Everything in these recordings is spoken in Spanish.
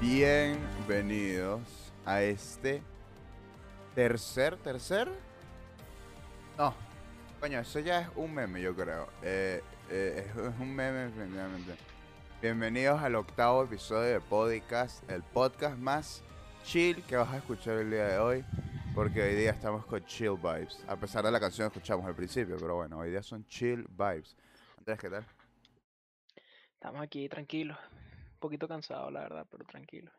Bienvenidos a este tercer, tercer. No, coño, eso ya es un meme, yo creo. Eh, eh, es, un meme, definitivamente. Bienvenidos al octavo episodio de Podcast, el podcast más chill que vas a escuchar el día de hoy. Porque hoy día estamos con chill vibes. A pesar de la canción que escuchamos al principio, pero bueno, hoy día son chill vibes. Andrés, ¿qué tal? Estamos aquí tranquilos. Poquito cansados, la verdad, pero tranquilos.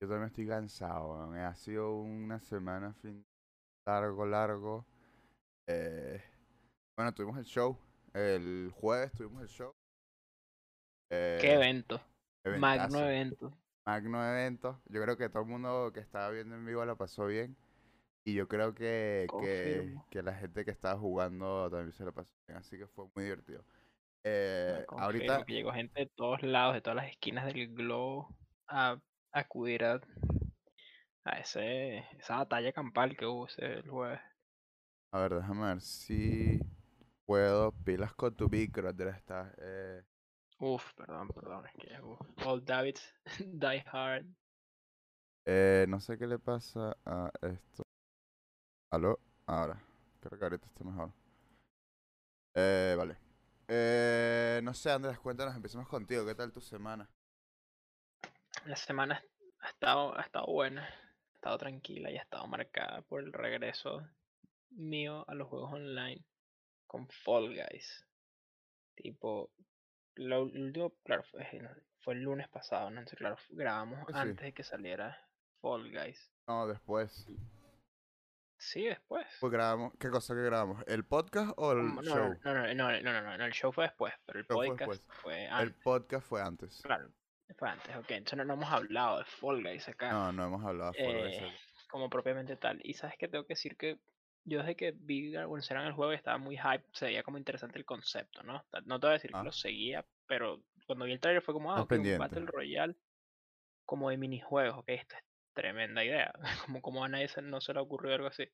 Yo también estoy cansado, weón. Ha sido una semana fin largo, largo. Eh, bueno, tuvimos el show. El jueves tuvimos el show. Qué Eh, evento. Magno eventazo. evento. Magno evento. Yo creo que todo el mundo que estaba viendo en vivo lo pasó bien. Y yo creo que, que, que la gente que estaba jugando también se lo pasó bien. Así que fue muy divertido. Eh, ahorita, que llegó gente de todos lados, de todas las esquinas del globo, a acudir a, a ese, esa batalla campal que hubo ese el jueves. a ver, déjame ver si puedo. Pilas con tu micro, Andrés. Está, eh, Uf, perdón, perdón, es que uf, All Davids Die Hard. Eh, no sé qué le pasa a esto. ¿Aló? Ahora. Creo que ahorita está mejor. Eh, vale. Eh, no sé, Andrés, cuéntanos, empecemos contigo. ¿Qué tal tu semana? La semana ha estado, ha estado buena, ha estado tranquila y ha estado marcada por el regreso mío a los juegos online con Fall Guys. Tipo, lo el último, claro, fue, el- fue el lunes pasado, ¿no? Entonces, claro, grabamos sí. antes de que saliera Fall Guys. No, después. Sí, después. Pues grabamos, ¿qué cosa que grabamos? ¿El podcast o el no, show? No no, no no no, no, el show fue después, pero el, podcast fue, antes. El podcast fue antes. Claro, fue antes, ok. Entonces no, hemos hablado de Fall Guys acá. No, no hemos hablado de Fall Guys. Eh, como propiamente tal. Y sabes que tengo que decir que yo desde que vi Serán el juego y estaba muy hype, se veía como interesante el concepto, ¿no? No te voy a decir que ah. lo seguía, pero cuando vi el trailer fue como, ah, okay, un Battle Royale como de minijuegos, ok, esto es tremenda idea. como, como a nadie se- no se le ocurrió algo así.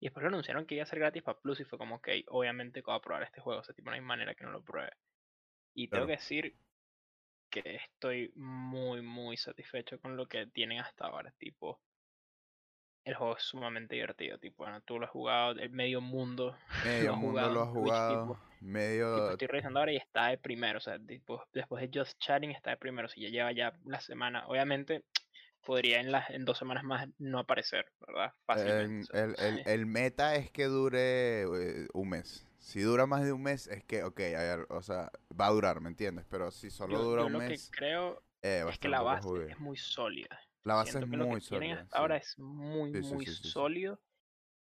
Y después lo anunciaron que iba a ser gratis para Plus y fue como, ok, obviamente que voy a probar este juego, o sea, tipo, no hay manera que no lo pruebe. Y tengo que decir que estoy muy, muy satisfecho con lo que tienen hasta ahora, tipo, el juego es sumamente divertido, tipo, bueno, tú lo has jugado, el medio mundo Medio lo mundo jugado lo ha en Twitch, jugado. tipo, Medio. estoy revisando ahora y está de primero, o sea, tipo, después de Just Chatting está de primero, si ya lleva ya la semana, obviamente podría en las en dos semanas más no aparecer, ¿verdad? Fácilmente. El, el, el meta es que dure eh, un mes. Si dura más de un mes, es que, ok, o sea, va a durar, ¿me entiendes? Pero si solo yo, dura yo un lo mes, que creo eh, es que la base es muy sólida. La base es que lo muy que tienen sólida, hasta ahora es muy, Sí, muy sí. sólido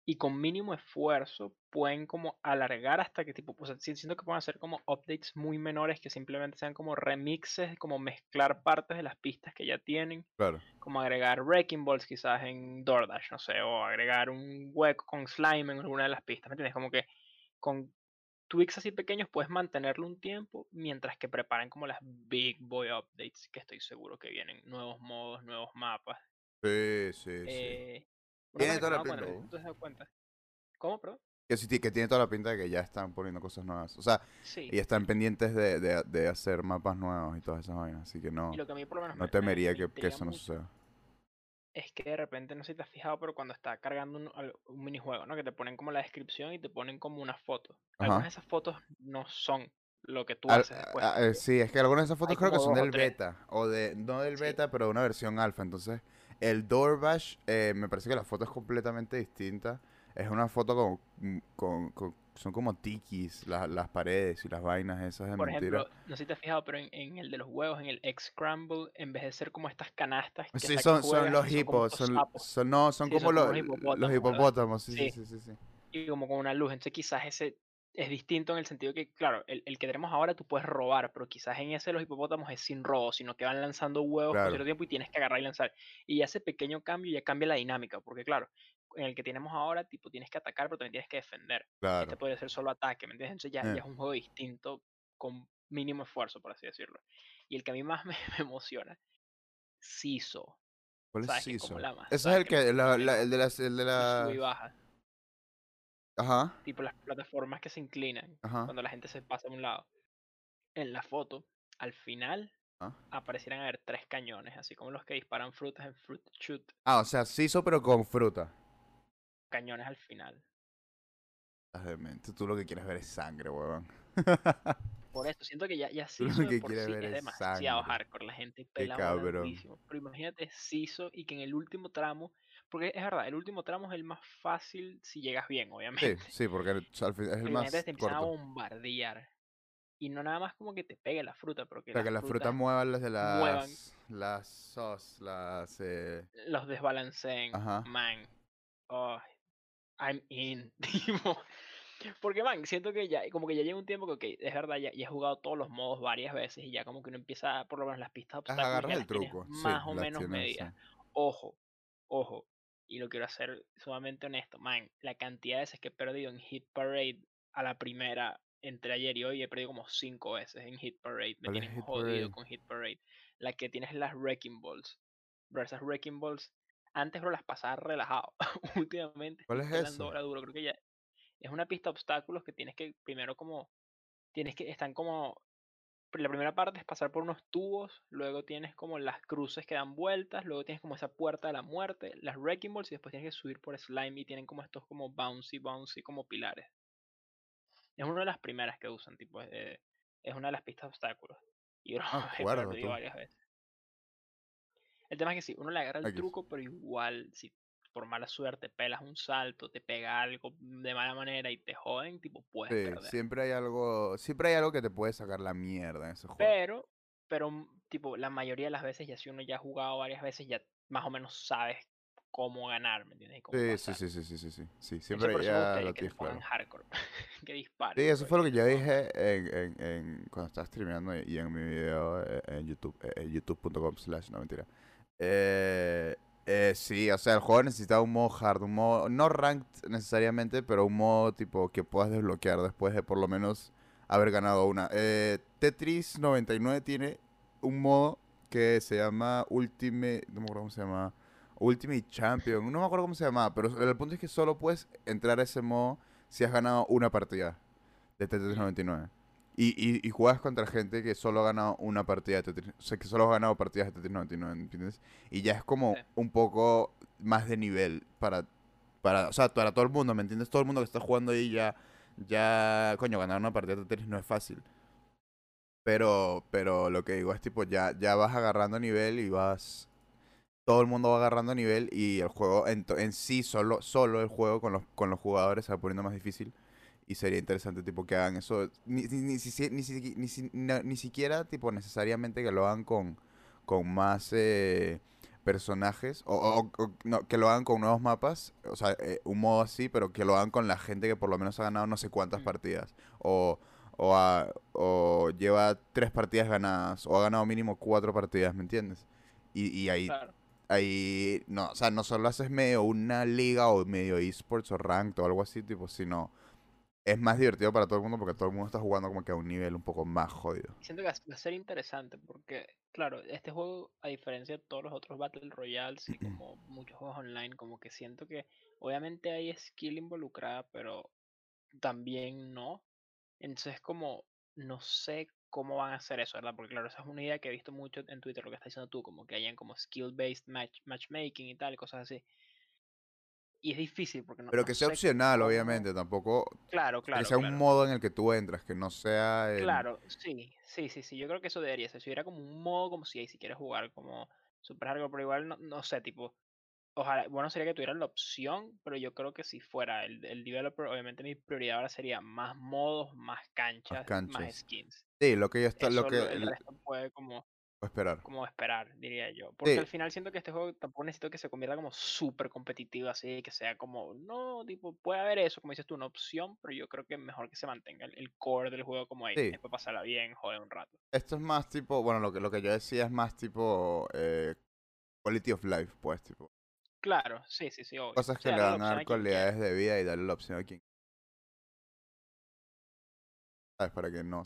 y con mínimo esfuerzo pueden como alargar hasta que tipo, o sea, sí- siento que pueden hacer como updates muy menores que simplemente sean como remixes, como mezclar partes de las pistas que ya tienen, Claro. como agregar Wrecking Balls quizás en DoorDash, no sé, o agregar un hueco con slime en alguna de las pistas, ¿me entiendes? Como que con tweaks así pequeños puedes mantenerlo un tiempo mientras que preparan como las big boy updates que estoy seguro que vienen, nuevos modos, nuevos mapas. Sí, sí, sí. Eh, Tiene toda la sé pinta. has dado cuenta. ¿Cómo, perdón? Que sí, que tiene toda la pinta de que ya están poniendo cosas nuevas. O sea, Sí. y están pendientes de, de, de hacer mapas nuevos y todas esas vainas. Así que no, Y lo que a mí por lo menos no me, me- temería me que, que eso no suceda. es que de repente, no sé si te has fijado, pero cuando está cargando un, un minijuego, ¿no? Que te ponen como la descripción y te ponen como una foto. Algunas de esas fotos no son lo que tú Al- haces después. a- sí, es que algunas de esas fotos hay creo que son del beta. O de, no del Sí. beta, pero de una versión alfa. Entonces, el DoorDash, eh, me parece que la foto es completamente distinta. Es una foto con, mm, con, con- son como tikis, la- las paredes y las vainas esas de Por mentira. ejemplo, no sé si te has fijado, pero en, en el de los huevos, en el X-Scramble, en vez de ser como estas canastas que Sí, son, son juegas los son hipos, son, no, son Sí, como los, los hipopótamos, ¿verdad? hipopótamos, Sí. sí, sí, sí. y como con una luz. Entonces quizás ese es distinto en el sentido que, claro, el, el que tenemos ahora tú puedes robar, pero quizás en ese los hipopótamos es sin robo, sino que van lanzando huevos por Claro. cierto tiempo y tienes que agarrar y lanzar. Y ese pequeño cambio ya cambia la dinámica, porque claro, en el que tenemos ahora, tipo, tienes que atacar, pero también tienes que defender. Este Claro. podría ser solo ataque, ¿me entiendes? Entonces ya, Eh. ya es un juego distinto, con mínimo esfuerzo, por así decirlo. Y el que a mí más me, me emociona, Siso. ¿Cuál es Siso? Ese es el que, la, la- el de las, el de el sube y las, baja. Ajá, tipo las plataformas que se inclinan ajá, cuando la gente se pasa de un lado. En la foto, al final, Ah. aparecieran a haber tres cañones, así como los que disparan frutas en Fruit Shoot, Ah, o sea, siso pero con fruta. cañones al final. Estás demente. Tú lo que quieres ver es sangre, huevón. Por eso, siento que ya, ya Siso de por sí ver es demasiado sangre. hardcore, la gente pela. Pero imagínate Siso y que en el último tramo, porque es verdad, el último tramo es el más fácil si llegas bien, Sí, obviamente. sí, porque el- o sea, al fin- es el más te empiezan a corto. bombardear. Y no nada más como que te pegue la fruta, pero que O sea, que las frutas muevan las de muevan. las... Las sos, las... Eh... los desbalanceen, Ajá. man. Oh, I'm in. Porque, man, siento que ya, como que ya lleva un tiempo que, ok, es verdad, ya, ya he jugado todos los modos varias veces y ya como que uno empieza, por lo menos las pistas de Las obstáculos, agarras ya el las truco. Sí, más o las menos sí. Ojo, ojo, y lo quiero hacer sumamente honesto, man, la cantidad de veces que he perdido en Hit Parade a la primera, entre ayer y hoy, he perdido como cinco veces en Hit Parade. Me ¿Cuál es tienen jodido Parade? con Hit Parade. La que tienes las Wrecking Balls. Versus Wrecking Balls. Antes, bro, las pasaba relajado. Últimamente ¿Cuál es eso? duro. Creo que ya es una pista de obstáculos que tienes que primero como tienes que están como la primera parte es pasar por unos tubos, luego tienes como las cruces que dan vueltas, luego tienes como esa puerta de la muerte, las wrecking balls y después tienes que subir por slime y tienen como estos como bouncy bouncy como pilares. Es una de las primeras que usan, tipo es, es una de las pistas de obstáculos. Y bro, Ah, perdido tú. varias veces. El tema es que sí, uno le agarra el Aquí. truco, pero igual si por mala suerte pelas un salto, te pega algo de mala manera y te joden, tipo puedes Sí, perder. siempre hay algo... Siempre hay algo que te puede sacar la mierda en ese juego. Pero, pero, mm, tipo, la mayoría de las veces, ya si uno ya ha jugado varias veces, ya más o menos sabes cómo ganar, ¿me entiendes? Sí, sí, sí, sí, sí, sí, sí. Siempre eso ya lo tienes claro. hardcore, que disparen. Sí, eso bro, fue lo que yo dije en, en, en- cuando estaba streameando y y en mi video eh, en YouTube, eh, en youtube.com slash, no mentira. Eh, eh, sí, o sea, el juego necesitaba un modo hard, un modo, no ranked necesariamente, pero un modo tipo que puedas desbloquear después de por lo menos haber ganado una. Eh, Tetris 99 tiene un modo que se llama Ultimate, no me acuerdo cómo se llama, Ultimate Champion, no me acuerdo cómo se llama, pero el punto es que solo puedes entrar a ese modo si has ganado una partida de Tetris Mm. 99. Y, y, y juegas contra gente que solo ha ganado una partida de Tetris. O sea, que solo ha ganado partidas de Tetris 99, ¿entiendes? Y ya es como Sí. un poco más de nivel para, para, o sea, para todo el mundo, ¿me entiendes? Todo el mundo que está jugando ahí ya, ya, coño, ganar una partida de Tetris no es fácil. Pero, pero lo que digo es tipo, ya, ya vas agarrando nivel y vas... Todo el mundo va agarrando nivel y el juego en, en sí, solo, solo el juego con los, con los jugadores se va poniendo más difícil. Y sería interesante tipo que hagan eso. Ni, ni, ni, ni, siquiera tipo necesariamente que lo hagan con, con más eh, personajes. O, o- o- no, que lo hagan con nuevos mapas. O sea, eh, un modo así, pero que lo hagan con la gente que por lo menos ha ganado no sé cuántas Mm. partidas. O, o, ha- o lleva tres partidas ganadas. O ha ganado mínimo cuatro partidas, ¿me entiendes? Y, y ahí Claro. ahí no, o sea, no solo haces medio una liga o medio esports o ranked o algo así, tipo, sino es más divertido para todo el mundo porque todo el mundo está jugando como que a un nivel un poco más jodido. Siento que va a ser interesante porque, claro, este juego, a diferencia de todos los otros Battle Royales y como muchos juegos online, como que siento que obviamente hay skill involucrada, pero también no. Entonces, como no sé cómo van a hacer eso, ¿verdad? Porque, claro, esa es una idea que he visto mucho en Twitter, lo que estás diciendo tú, como que hayan como skill-based match, matchmaking y tal, cosas así. Y es difícil porque no. Pero que sea opcional, obviamente, tampoco Claro, que claro. sea claro. un modo en el que tú entras, que no sea el- Claro, sí, sí, sí, sí, yo creo que eso debería ser. Si hubiera como un modo, como si, si quieres jugar como super hardcore, pero igual no, no sé, tipo, ojalá, bueno sería que tuvieran la opción, pero yo creo que si fuera el, el developer, obviamente mi prioridad ahora sería más modos, más canchas, más, canchas. skins. Sí, lo que yo está, Eso lo que lo- el el- resto puede como, esperar. como esperar, diría yo. Porque Sí. al final siento que este juego tampoco necesito que se convierta como súper competitivo, así, que sea como, no, tipo, puede haber eso, como dices tú, una opción, pero yo creo que mejor que se mantenga el, core del juego como ahí, Sí. después pasarla bien, joder un rato. Esto es más tipo, bueno, lo que, lo que yo decía es más tipo eh, quality of life, pues, tipo. Claro, sí, sí, sí, obvio. Cosas que le van a dar cualidades de vida y darle la opción a quien. ¿Sabes? Para que no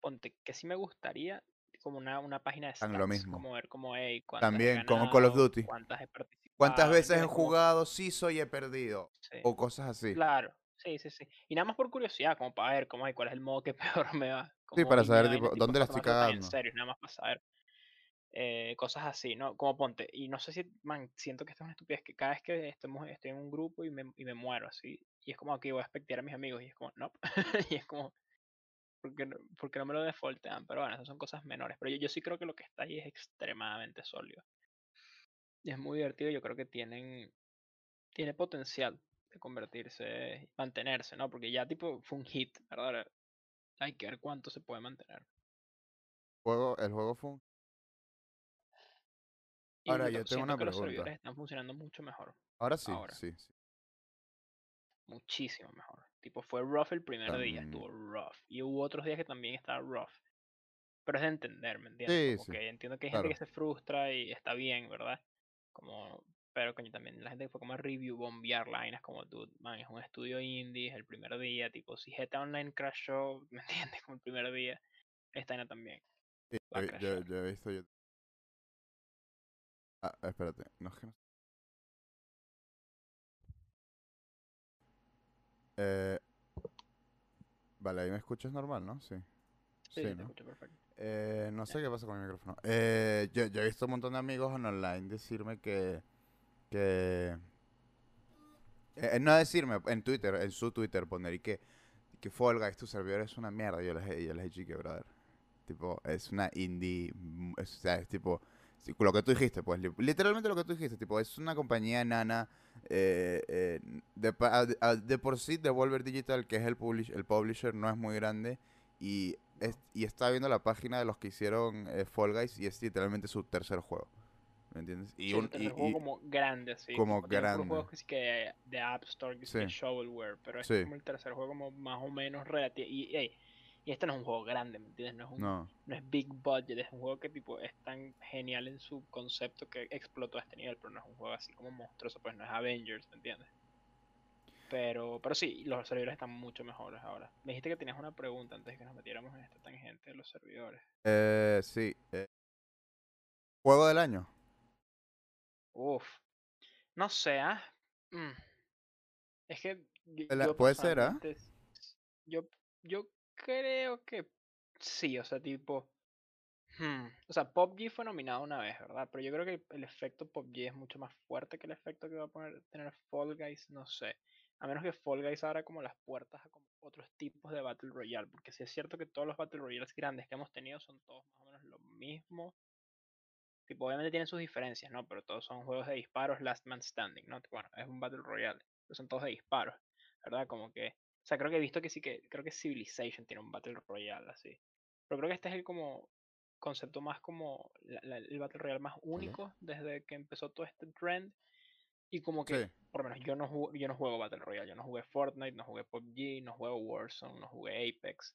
Ponte, que sí me gustaría como una, una página de stats, lo mismo. como ver como, hey, cuántas he También, como Call of ganado, Duty. cuántas he participado. ¿Cuántas veces he jugado sí soy he perdido? sí, O cosas así. Claro, sí, sí, sí. Y nada más por curiosidad, como para ver cómo es, cuál es el modo que peor me va. Sí, para saber, tipo, dónde la estoy tan en cagando. serio, nada más para saber eh, cosas así, ¿no? Como ponte, y no sé si, man, siento que esto es una estupidez, que cada vez que estemos, estoy en un grupo y me, y me muero, así, y es como que voy a expectar a mis amigos, y es como, no, y es como, ¿por qué no, me lo defaultean? Pero bueno, esas son cosas menores, pero yo, yo sí creo que lo que está ahí es extremadamente sólido. Y es muy divertido, yo creo que tienen, tiene potencial de convertirse, mantenerse, ¿no? Porque ya tipo fue un hit, ¿verdad? Hay que ver cuánto se puede mantener. Juego, el juego fue un... Y Ahora, yo tengo una que los pregunta. servidores están funcionando mucho mejor. Ahora sí, ahora. sí, sí. Muchísimo mejor. Tipo, fue rough el primer día, estuvo rough. Y hubo otros días que también estaba rough. Pero es de entender, ¿me entiendes? Sí, Como sí, que entiendo que hay gente que se frustra y está bien, ¿verdad? Como, pero coño, también la gente que fue como a review, bombear lines como, dude, man, es un estudio indie, es el primer día, tipo, si GTA Online crashó, ¿me entiendes? Como el primer día, esta vaina también Sí, yo, yo, yo he visto... Yo... Ah, espérate. No es que no... Eh, vale, ahí me escuchas normal, ¿no? Sí. Sí, Sí, te ¿no? escucho perfecto. Eh, no sé qué pasa con mi micrófono. Eh, yo, yo he visto un montón de amigos en online decirme que... que eh, no decirme, en Twitter, en su Twitter poner y que, que Fall Guys, tu servidor es una mierda. Yo les, he- yo les he dicho que, brother, tipo, es una indie, mm, es- o sea, es tipo, lo que tú dijiste, pues, li- literalmente lo que tú dijiste, tipo, es una compañía nana, eh, eh, de, a- a- de por sí, Devolver Digital, que es el, publish- el publisher, no es muy grande, y, es, y estaba viendo la página de los que hicieron eh, Fall Guys, y es literalmente su tercer juego, ¿me entiendes? Y Sí, un, y- juego y- como grande, así. como puros grande. juegos que sí que de App Store, que sí Sí. shovelware, pero este Sí. es como el tercer juego como más o menos relativo. Y, ey, y este no es un juego grande, ¿me entiendes? No es un, no. no es big budget, es un juego que tipo es tan genial en su concepto que explotó a este nivel, pero no es un juego así como monstruoso, pues no es Avengers, ¿me entiendes? Pero, pero sí, los servidores están mucho mejores ahora. Me dijiste que tenías una pregunta antes de que nos metiéramos en esta tangente de los servidores. Eh, sí. eh, Juego del año. Uf, no sé, ¿ah? Mm. Es que yo, yo puede ser, ¿ah? Yo, yo creo que sí, o sea, tipo. hmm, O sea, PUBG fue nominado una vez, ¿verdad? Pero yo creo que el efecto PUBG es mucho más fuerte que el efecto que va a poner, tener Fall Guys, no sé. A menos que Fall Guys abra como las puertas a otros tipos de Battle Royale. Porque sí es cierto que todos los Battle Royales grandes que hemos tenido son todos más o menos lo mismo. Tipo, obviamente tienen sus diferencias, ¿no? Pero todos son juegos de disparos, Last Man Standing, ¿no? Bueno, es un Battle Royale, pero son todos de disparos, ¿verdad? Como que, sea, creo que he visto que sí que, creo que Civilization tiene un Battle Royale así. Pero creo que este es el como concepto más como la- la- el Battle Royale más único desde que empezó todo este trend. Y como que, Sí. por lo menos yo no, jugo- yo no juego Battle Royale, yo no jugué Fortnite, no jugué PUBG, no juego Warzone, no jugué Apex.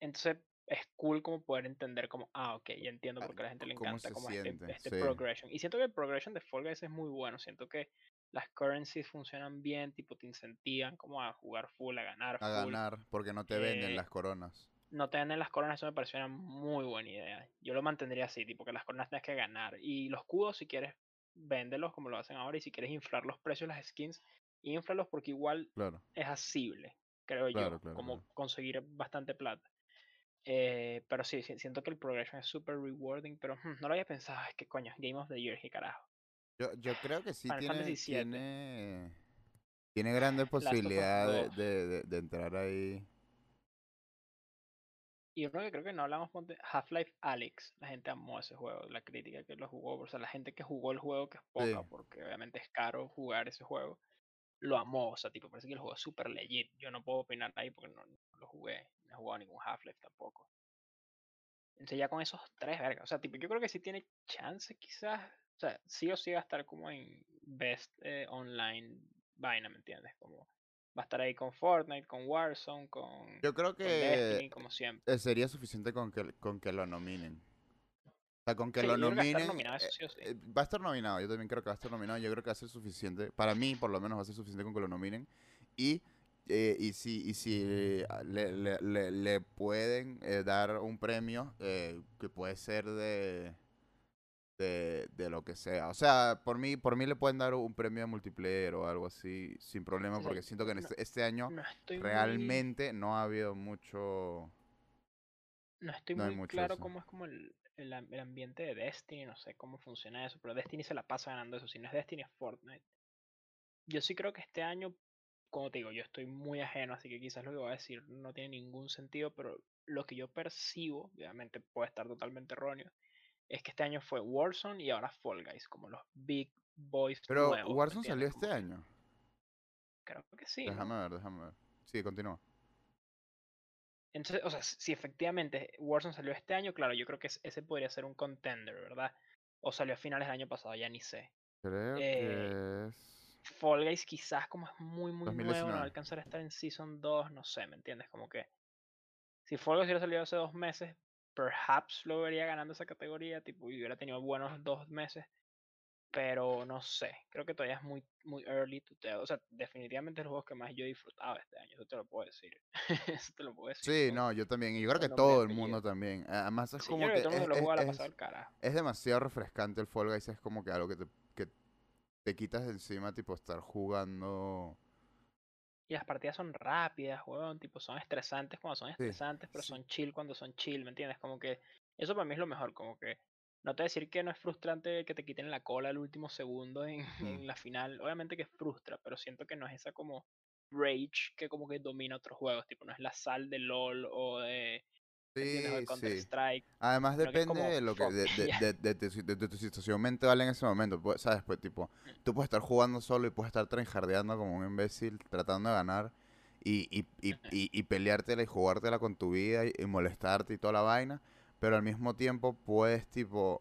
Entonces es cool como poder entender como, ah, ok, ya entiendo Ah, por qué a la gente le encanta como este, este sí. progression. Y siento que el progression de Fall Guys es muy bueno, siento que las currencies funcionan bien, tipo te incentivan como a jugar full, a ganar A full. ganar porque no te venden Eh, las coronas. No te venden las coronas, eso me pareció una muy buena idea. Yo lo mantendría así, tipo que las coronas tienes que ganar. Y los cudos, si quieres, véndelos como lo hacen ahora. Y si quieres inflar los precios de las skins, inflalos porque igual Claro. es asible, creo Claro, yo, claro, como conseguir bastante plata. Eh, pero sí, siento que el progression es super rewarding, pero hmm, no lo había pensado, es que coño, Game of the Year, qué carajo. Yo, yo creo que sí tiene, tiene, tiene grandes posibilidades 2. de, de, de- de entrar ahí. Y uno que creo que no hablamos, ponte, Half-Life Alyx, la gente amó ese juego, la crítica que lo jugó, o sea, la gente que jugó el juego, que es poca, Sí. porque obviamente es caro jugar ese juego, lo amó, o sea, tipo, parece que el juego es super legit. Yo no puedo opinar ahí porque no, no lo jugué, no he jugado ningún Half-Life tampoco. Entonces ya con esos tres, verga, o sea, tipo, yo creo que sí tiene chance quizás, o sea, sí o sí va a estar como en Best eh, Online vaina, ¿me entiendes? Como va a estar ahí con Fortnite, con Warzone, con, Yo creo que Destiny, como siempre. eh, sería suficiente con que, con que lo nominen. O sea, con que Sí, lo que va a estar nominen. nominado, eso eh, sí o sí. eh, va a estar nominado, yo también creo que va a estar nominado. Yo creo que va a ser suficiente. Para mí, por lo menos, va a ser suficiente con que lo nominen. Y, eh, y si, y si le, le- le- le pueden eh, dar un premio eh, que puede ser de, de, de lo que sea. O sea, por mí, por mí le pueden dar un premio de multiplayer o algo así sin problema, porque siento que en este, este año No estoy muy- realmente no ha habido mucho no estoy No muy mucho claro eso. cómo es como el, el el ambiente de Destiny, no sé cómo funciona eso, pero Destiny se la pasa ganando eso. Si no es Destiny, es Fortnite. Yo sí creo que este año, como te digo, yo estoy muy ajeno, así que quizás lo que voy a decir no tiene ningún sentido, pero lo que yo percibo, obviamente puede estar totalmente erróneo, es que este año fue Warzone y ahora Fall Guys, como los big boys Pero nuevos. ¿me Warzone salió este año. Creo que sí, ¿no? Déjame ver, déjame ver. Sí, continúa. Entonces, o sea, si efectivamente Warzone salió este año, claro, yo creo que es- ese podría ser un contender, ¿verdad? O salió a finales del año pasado, ya ni sé. Creo Eh, que es Fall Guys quizás como es muy, muy nuevo, no va a 2019. alcanzar a estar en Season 2, no sé, ¿me entiendes? Como que si Fall Guys hubiera salido hace dos meses, perhaps lo vería ganando esa categoría, tipo, y hubiera tenido buenos dos meses, pero no sé, creo que todavía es muy, muy early to tell. O sea, definitivamente es el juego que más yo he disfrutado este año, eso te lo puedo decir. eso te lo puedo decir Sí, no, yo también. Y yo creo que todo el mundo también. Además es Sí, yo como creo que que todo el es, es- la es- pasada al carajo. es demasiado refrescante el Fall Guys. Es como que algo que te, que te quitas de encima, tipo estar jugando. Y las partidas son rápidas, weón, tipo, son estresantes cuando son Sí, estresantes, pero sí. son chill cuando son chill, ¿me entiendes? Como que eso para mí es lo mejor, como que no te voy a decir que no es frustrante que te quiten la cola al último segundo en, Mm. en la final, obviamente que frustra, pero siento que no es esa como rage que como que domina otros juegos, tipo, no es la sal de LOL o de, Sí, sí. Strike, Además depende de lo que de, de, ya. de- de tu, situación mental en ese momento, pues, ¿sabes? Pues tipo, tú puedes estar jugando solo y puedes estar tryhardeando como un imbécil tratando de ganar y, y, y, y, y peleártela y jugártela con tu vida y, y molestarte y toda la vaina, pero al mismo tiempo puedes tipo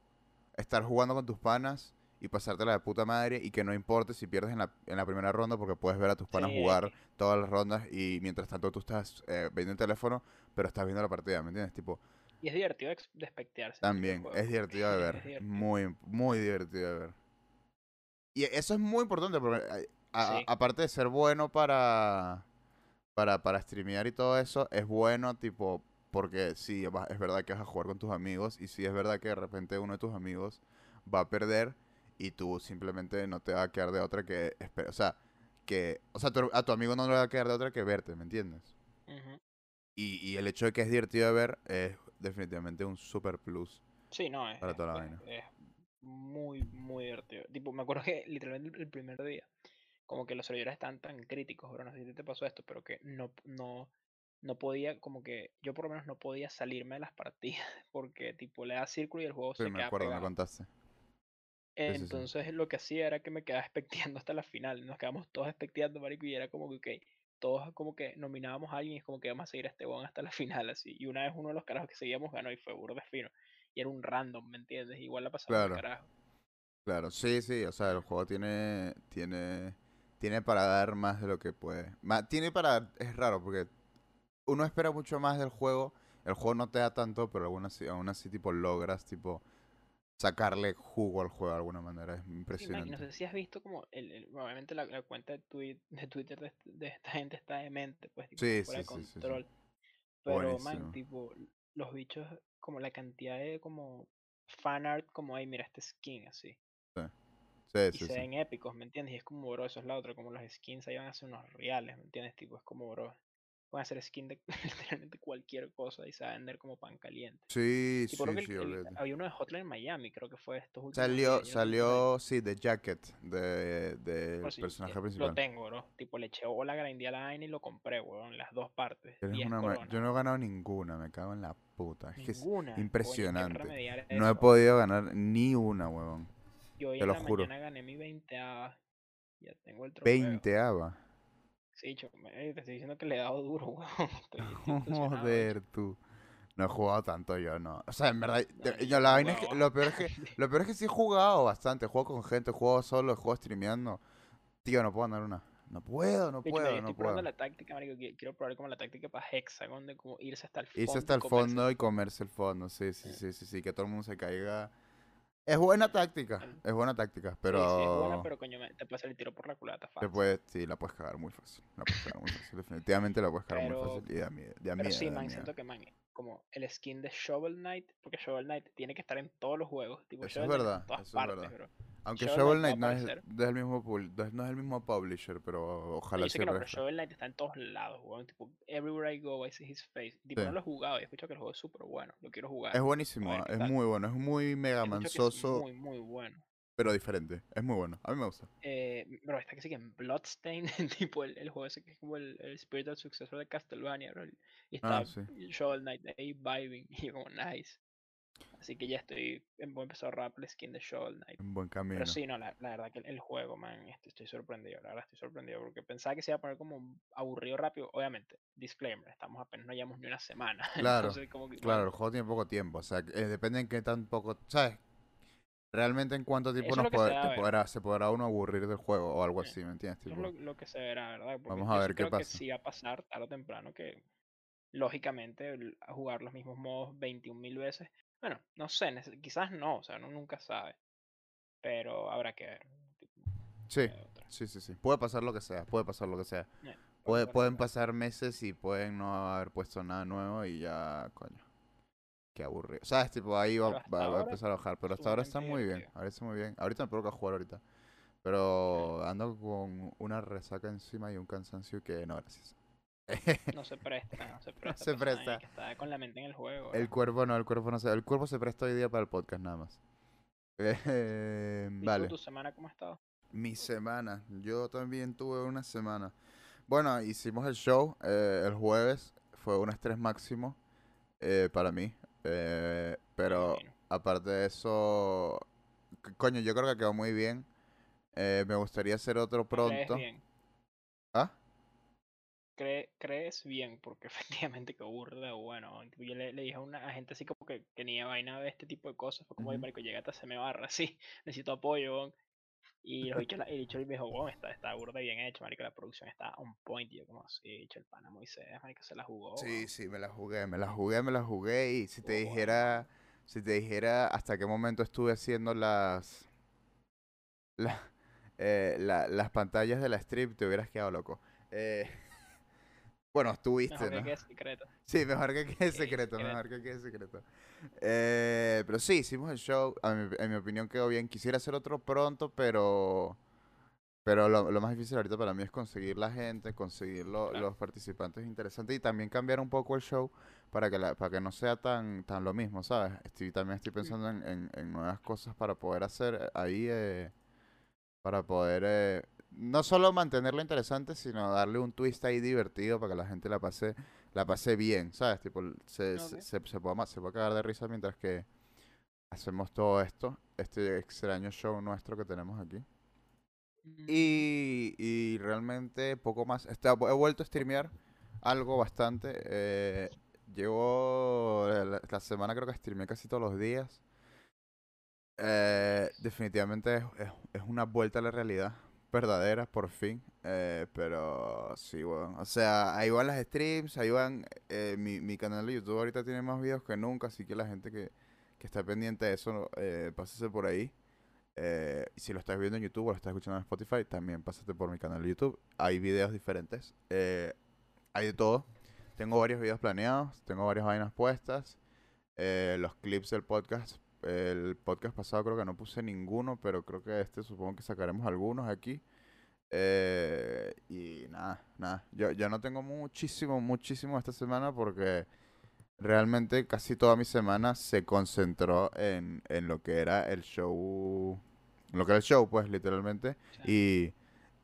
estar jugando con tus panas y pasártela de puta madre y que no importe si pierdes en la, en la primera ronda porque puedes ver a tus panas Sí, jugar todas las rondas y mientras tanto tú estás eh, viendo el teléfono, pero estás viendo la partida, ¿me entiendes? Tipo, y es divertido despectearse también, juegos, es divertido de ver. divertido. Muy, muy divertido de ver. Y eso es muy importante porque eh, a- a- Sí. aparte de ser bueno para, para, para streamear y todo eso, es bueno tipo porque sí, es verdad que vas a jugar con tus amigos y sí es verdad que de repente uno de tus amigos va a perder y tú simplemente no te va a quedar de otra que. O sea, que, o sea, a tu amigo no le va a quedar de otra que verte, ¿me entiendes? Ujú. Y, y el hecho de que es divertido de ver es definitivamente un super plus. Sí, no, es, Para es- toda la vaina. es muy, muy divertido. Tipo, me acuerdo que literalmente el- primer día, como que los servidores están tan críticos, bro, no sé si te pasó esto, pero que no, no, no podía, como que yo por lo menos no podía salirme de las partidas, porque tipo le da círculo y el juego Sí, se me queda acuerdo, me pegado. contaste. sí, sí. Entonces lo que hacía era que me quedaba expecteando hasta la final. Nos quedamos todos expecteando, marico, y era como que, ok, todos como que nominábamos a alguien y es como que vamos a seguir a este weón hasta la final, así. Y una vez uno de los carajos que seguíamos ganó y fue burde fino. Y era un random, ¿me entiendes? Igual la pasamos Claro. carajo. Claro, sí, sí, o sea, el juego tiene, tiene, tiene para dar más de lo que puede. Ma- tiene para, es raro, porque uno espera mucho más del juego, el juego no te da tanto, pero aún así, aún así tipo, logras, tipo, sacarle jugo al juego de alguna manera, es y no impresionante. sé si has visto como, el, el- obviamente la, la cuenta de, de Twitter de, de esta gente está demente, pues, tipo, Sí, fuera sí, de sí, sí, sí. control. Pero, man, tipo, los bichos, como la cantidad de como fan art, como, ay, mira este skin, así. Sí, y sí, se sí. ven épicos, ¿me entiendes? Y es como, bro, eso es la otra, como los skins ahí van a ser unos reales, ¿me entiendes? Tipo, es como, bro, a hacer skin de literalmente cualquier cosa y se va a vender como pan caliente. Sí, creo sí, que sí, el- había uno de Hotline Miami, creo que fue estos últimos Salió, no lo salió, sí, The Jacket, de, del Pues sí, personaje eh, Lo principal. tengo, bro. Tipo, le eché bola, grindé a la vaina y lo compré, weón. Las dos partes. Eres 10 una ma- coronas. Yo no he ganado ninguna, me cago en la puta. Es que es. Coño, impresionante. No he podido ganar ni una, huevón. Yo hoy te en lo la juro. mañana gané mi 20 Ya tengo el trofeo. 20 aba. Sí, cho, me- eh, te estoy diciendo que le he dado duro, weón. Estoy. Joder, tú. No he jugado tanto yo, no. O sea, en verdad, No, yo, la vaina es que, lo peor es que, lo peor es que sí he jugado bastante. Juego con gente, juego solo, juego streameando. Tío, no puedo ganar una. No puedo, no puedo, todavía no estoy probando la táctica, marico. qui- Quiero probar como la táctica para Hexagon de como irse hasta el fondo. Irse hasta el fondo y comerse el fondo. Sí, sí, Sí. sí, sí, sí. Que todo el mundo se caiga. Es buena táctica, es buena táctica, Sí, sí, es pero buena, pero coño, te pasa el tiro por la culata te fácil. puedes, sí, la puedes cagar muy fácil. La puedes cagar muy fácil. Definitivamente la puedes cagar muy Pero- fácil y da miedo, da Pero miedo, sí, da man, miedo. siento que, man, como el skin de Shovel Knight, porque Shovel Knight tiene que estar en todos los juegos. Tipo, Eso es Shovel está verdad, en todas eso es partes, verdad. bro. Aunque Shovel Knight no es, del mismo, no es- el mismo publisher, pero Yo ojalá sé que no, pero Shovel Knight está en todos lados, weón. Tipo, everywhere I go, I see his face. Tipo, Sí. no lo he jugado y he escuchado que el juego es súper bueno. Lo quiero jugar. Es buenísimo, ver es muy bueno, es muy mega mansoso, muy, muy bueno. pero diferente. Es muy bueno, a mí me gusta. Eh, bro, está que sí que en Bloodstain, tipo el, el juego ese que es como el, el spiritual successor de Castlevania, bro. Y Ah, está sí. Shovel Knight ahí vibing y yo como nice. Así que ya estoy, voy a empezar a ahorrar por el skin de Shovel Knight. Un buen camino. Pero sí, no, la, la verdad que el, el juego, man, este, estoy sorprendido, la verdad estoy sorprendido porque pensaba que se iba a poner como aburrido rápido. Obviamente, disclaimer, estamos apenas, no llevamos ni una semana. Claro, Entonces, como que, Claro, el juego tiene poco tiempo, o sea, que, eh, depende en qué tan poco, ¿sabes? Realmente en cuánto tiempo nos que se poder- ver. podrá, se podrá uno aburrir del juego o algo Sí. así, ¿me entiendes? eso es Tipo, lo, lo que se verá, ¿verdad? Porque Vamos a ver qué creo que pasa. sí va a pasar tarde o temprano que, lógicamente, el- a jugar los mismos modos 21.000 veces. Bueno, no sé, quizás no, o sea, uno nunca sabe. Pero habrá que ver. sí, sí, sí, sí. Puede pasar lo que sea, puede pasar lo que sea. Eh, puede pueden pasar meses y pueden no haber puesto nada nuevo y ya, coño. Qué aburrido. ¿Sabes? Tipo, ahí va, va- va a empezar a bajar. Pero hasta ahora está muy bien. Ahora está muy bien. Ahorita me provoca jugar ahorita. Pero ando con una resaca encima y un cansancio que no, gracias. No se presta, no se presta. se presta. Que está con la mente en el juego. El cuerpo no, el cuerpo no se... El cuerpo se presta hoy día para el podcast nada más. Eh, ¿Y tú, tu semana cómo ha estado? Mi semana. Yo también tuve una semana. Bueno, hicimos el show eh, el jueves. Fue un estrés máximo eh, para mí. eh, pero aparte de eso, coño, yo creo que quedó muy bien. Me gustaría hacer otro ¿Crees pronto. bien? ¿Ah? Cree- ¿Crees bien? Porque efectivamente que burda, bueno. Yo le, le dije a una a gente así como que, que ni vaina de este tipo de cosas. Fue como, "Oye, Ujú. marico, llegate, se me barra, sí. Necesito apoyo, weón". Y los bichos, el bicho me dijo, wow, está, está burda bien hecho, marico, la producción está on point. Y yo como, sí, bicho, el pana Moisés, marico, se la jugó. Sí, weón". sí, me la jugué, me la jugué, me la jugué. Y si te bueno, dijera, si te dijera hasta qué momento estuve haciendo las, la- eh, la- las pantallas de la strip, te hubieras quedado loco. Eh, bueno, estuviste, Mejor que ¿no? quede secreto. Sí, mejor que quede secreto, secreto. mejor que quede secreto. Eh, pero sí, hicimos el show. A mi- en mi opinión quedó bien. Quisiera hacer otro pronto, pero pero lo, lo más difícil ahorita para mí es conseguir la gente, conseguir lo- Claro. los participantes interesantes y también cambiar un poco el show para que la- para que no sea tan tan lo mismo, ¿sabes? Estoy también estoy pensando en, en- en nuevas cosas para poder hacer ahí eh, para poder eh, no solo mantenerla interesante, sino darle un twist ahí divertido para que la gente la pase la pase bien, ¿sabes? Tipo, se, se, se, se pueda, ma- se pueda cagar de risa mientras que hacemos todo esto, este extraño show nuestro que tenemos aquí. Mm, Y, y realmente poco más. Está, he vuelto a streamear algo bastante. eh, llevo la, la semana creo que streameé casi todos los días. Eh, definitivamente es, es- es una vuelta a la realidad verdadera, por fin. eh, pero sí, bueno. O sea, ahí van las streams, ahí van... eh, mi, mi canal de YouTube ahorita tiene más videos que nunca, así que la gente que, que está pendiente de eso, eh, pásese por ahí. Eh, si lo estás viendo en YouTube o lo estás escuchando en Spotify, también pásate por mi canal de YouTube. Hay videos diferentes. eh, hay de todo. Tengo varios videos planeados. Tengo varias vainas puestas. los clips del podcast. El podcast pasado creo que no puse ninguno, pero creo que este supongo que sacaremos algunos aquí. Eh, y nada, nada. Yo, yo no tengo muchísimo, muchísimo esta semana porque realmente casi toda mi semana se concentró en, en lo que era el show. Lo que era el show, pues, literalmente. Y,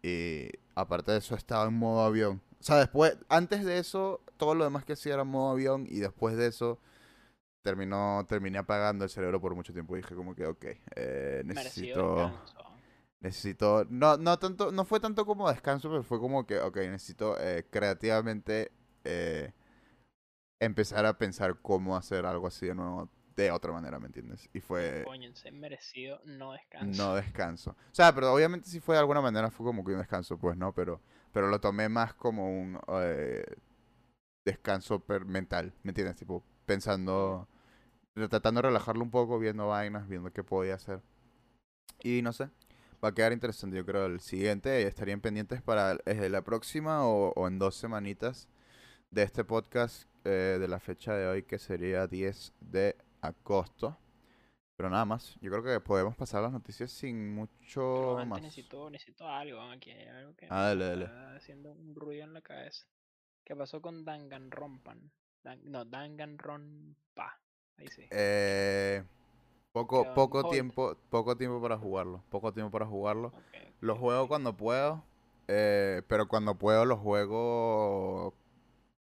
y aparte de eso, estaba en modo avión. O sea, después, antes de eso, todo lo demás que hacía era modo avión. Y después de eso, terminó, terminé apagando el cerebro por mucho tiempo. Y dije, como que, ok, eh, necesito. Necesito, no, no tanto, no fue tanto como descanso, pero fue como que, ok, necesito eh, creativamente eh, empezar a pensar cómo hacer algo así de nuevo, de otra manera, ¿me entiendes? Y fue Apóyense, merecido, no descanso. no descanso. O sea, pero obviamente sí fue de alguna manera, fue como que un descanso, pues, ¿no? Pero, pero lo tomé más como un eh, descanso per- mental, ¿me entiendes? Tipo, pensando, tratando de relajarlo un poco, viendo vainas, viendo qué podía hacer. Y no sé, va a quedar interesante, yo creo, el siguiente. Estarían pendientes para eh, la próxima o, o en dos semanitas de este podcast eh, de la fecha de hoy, que sería 10 de agosto. Pero nada más. Yo creo que podemos pasar las noticias sin mucho más. necesito, necesito algo, aquí hay algo que Ah, dale, dale. está haciendo un ruido en la cabeza. ¿Qué pasó con Danganronpan? Dan- no, Danganronpa. Ahí sí. Eh, poco, Quedó en poco hold. tiempo, poco tiempo para jugarlo. Poco tiempo para jugarlo. Ok, Lo juego cuando puedo. eh, pero cuando puedo lo juego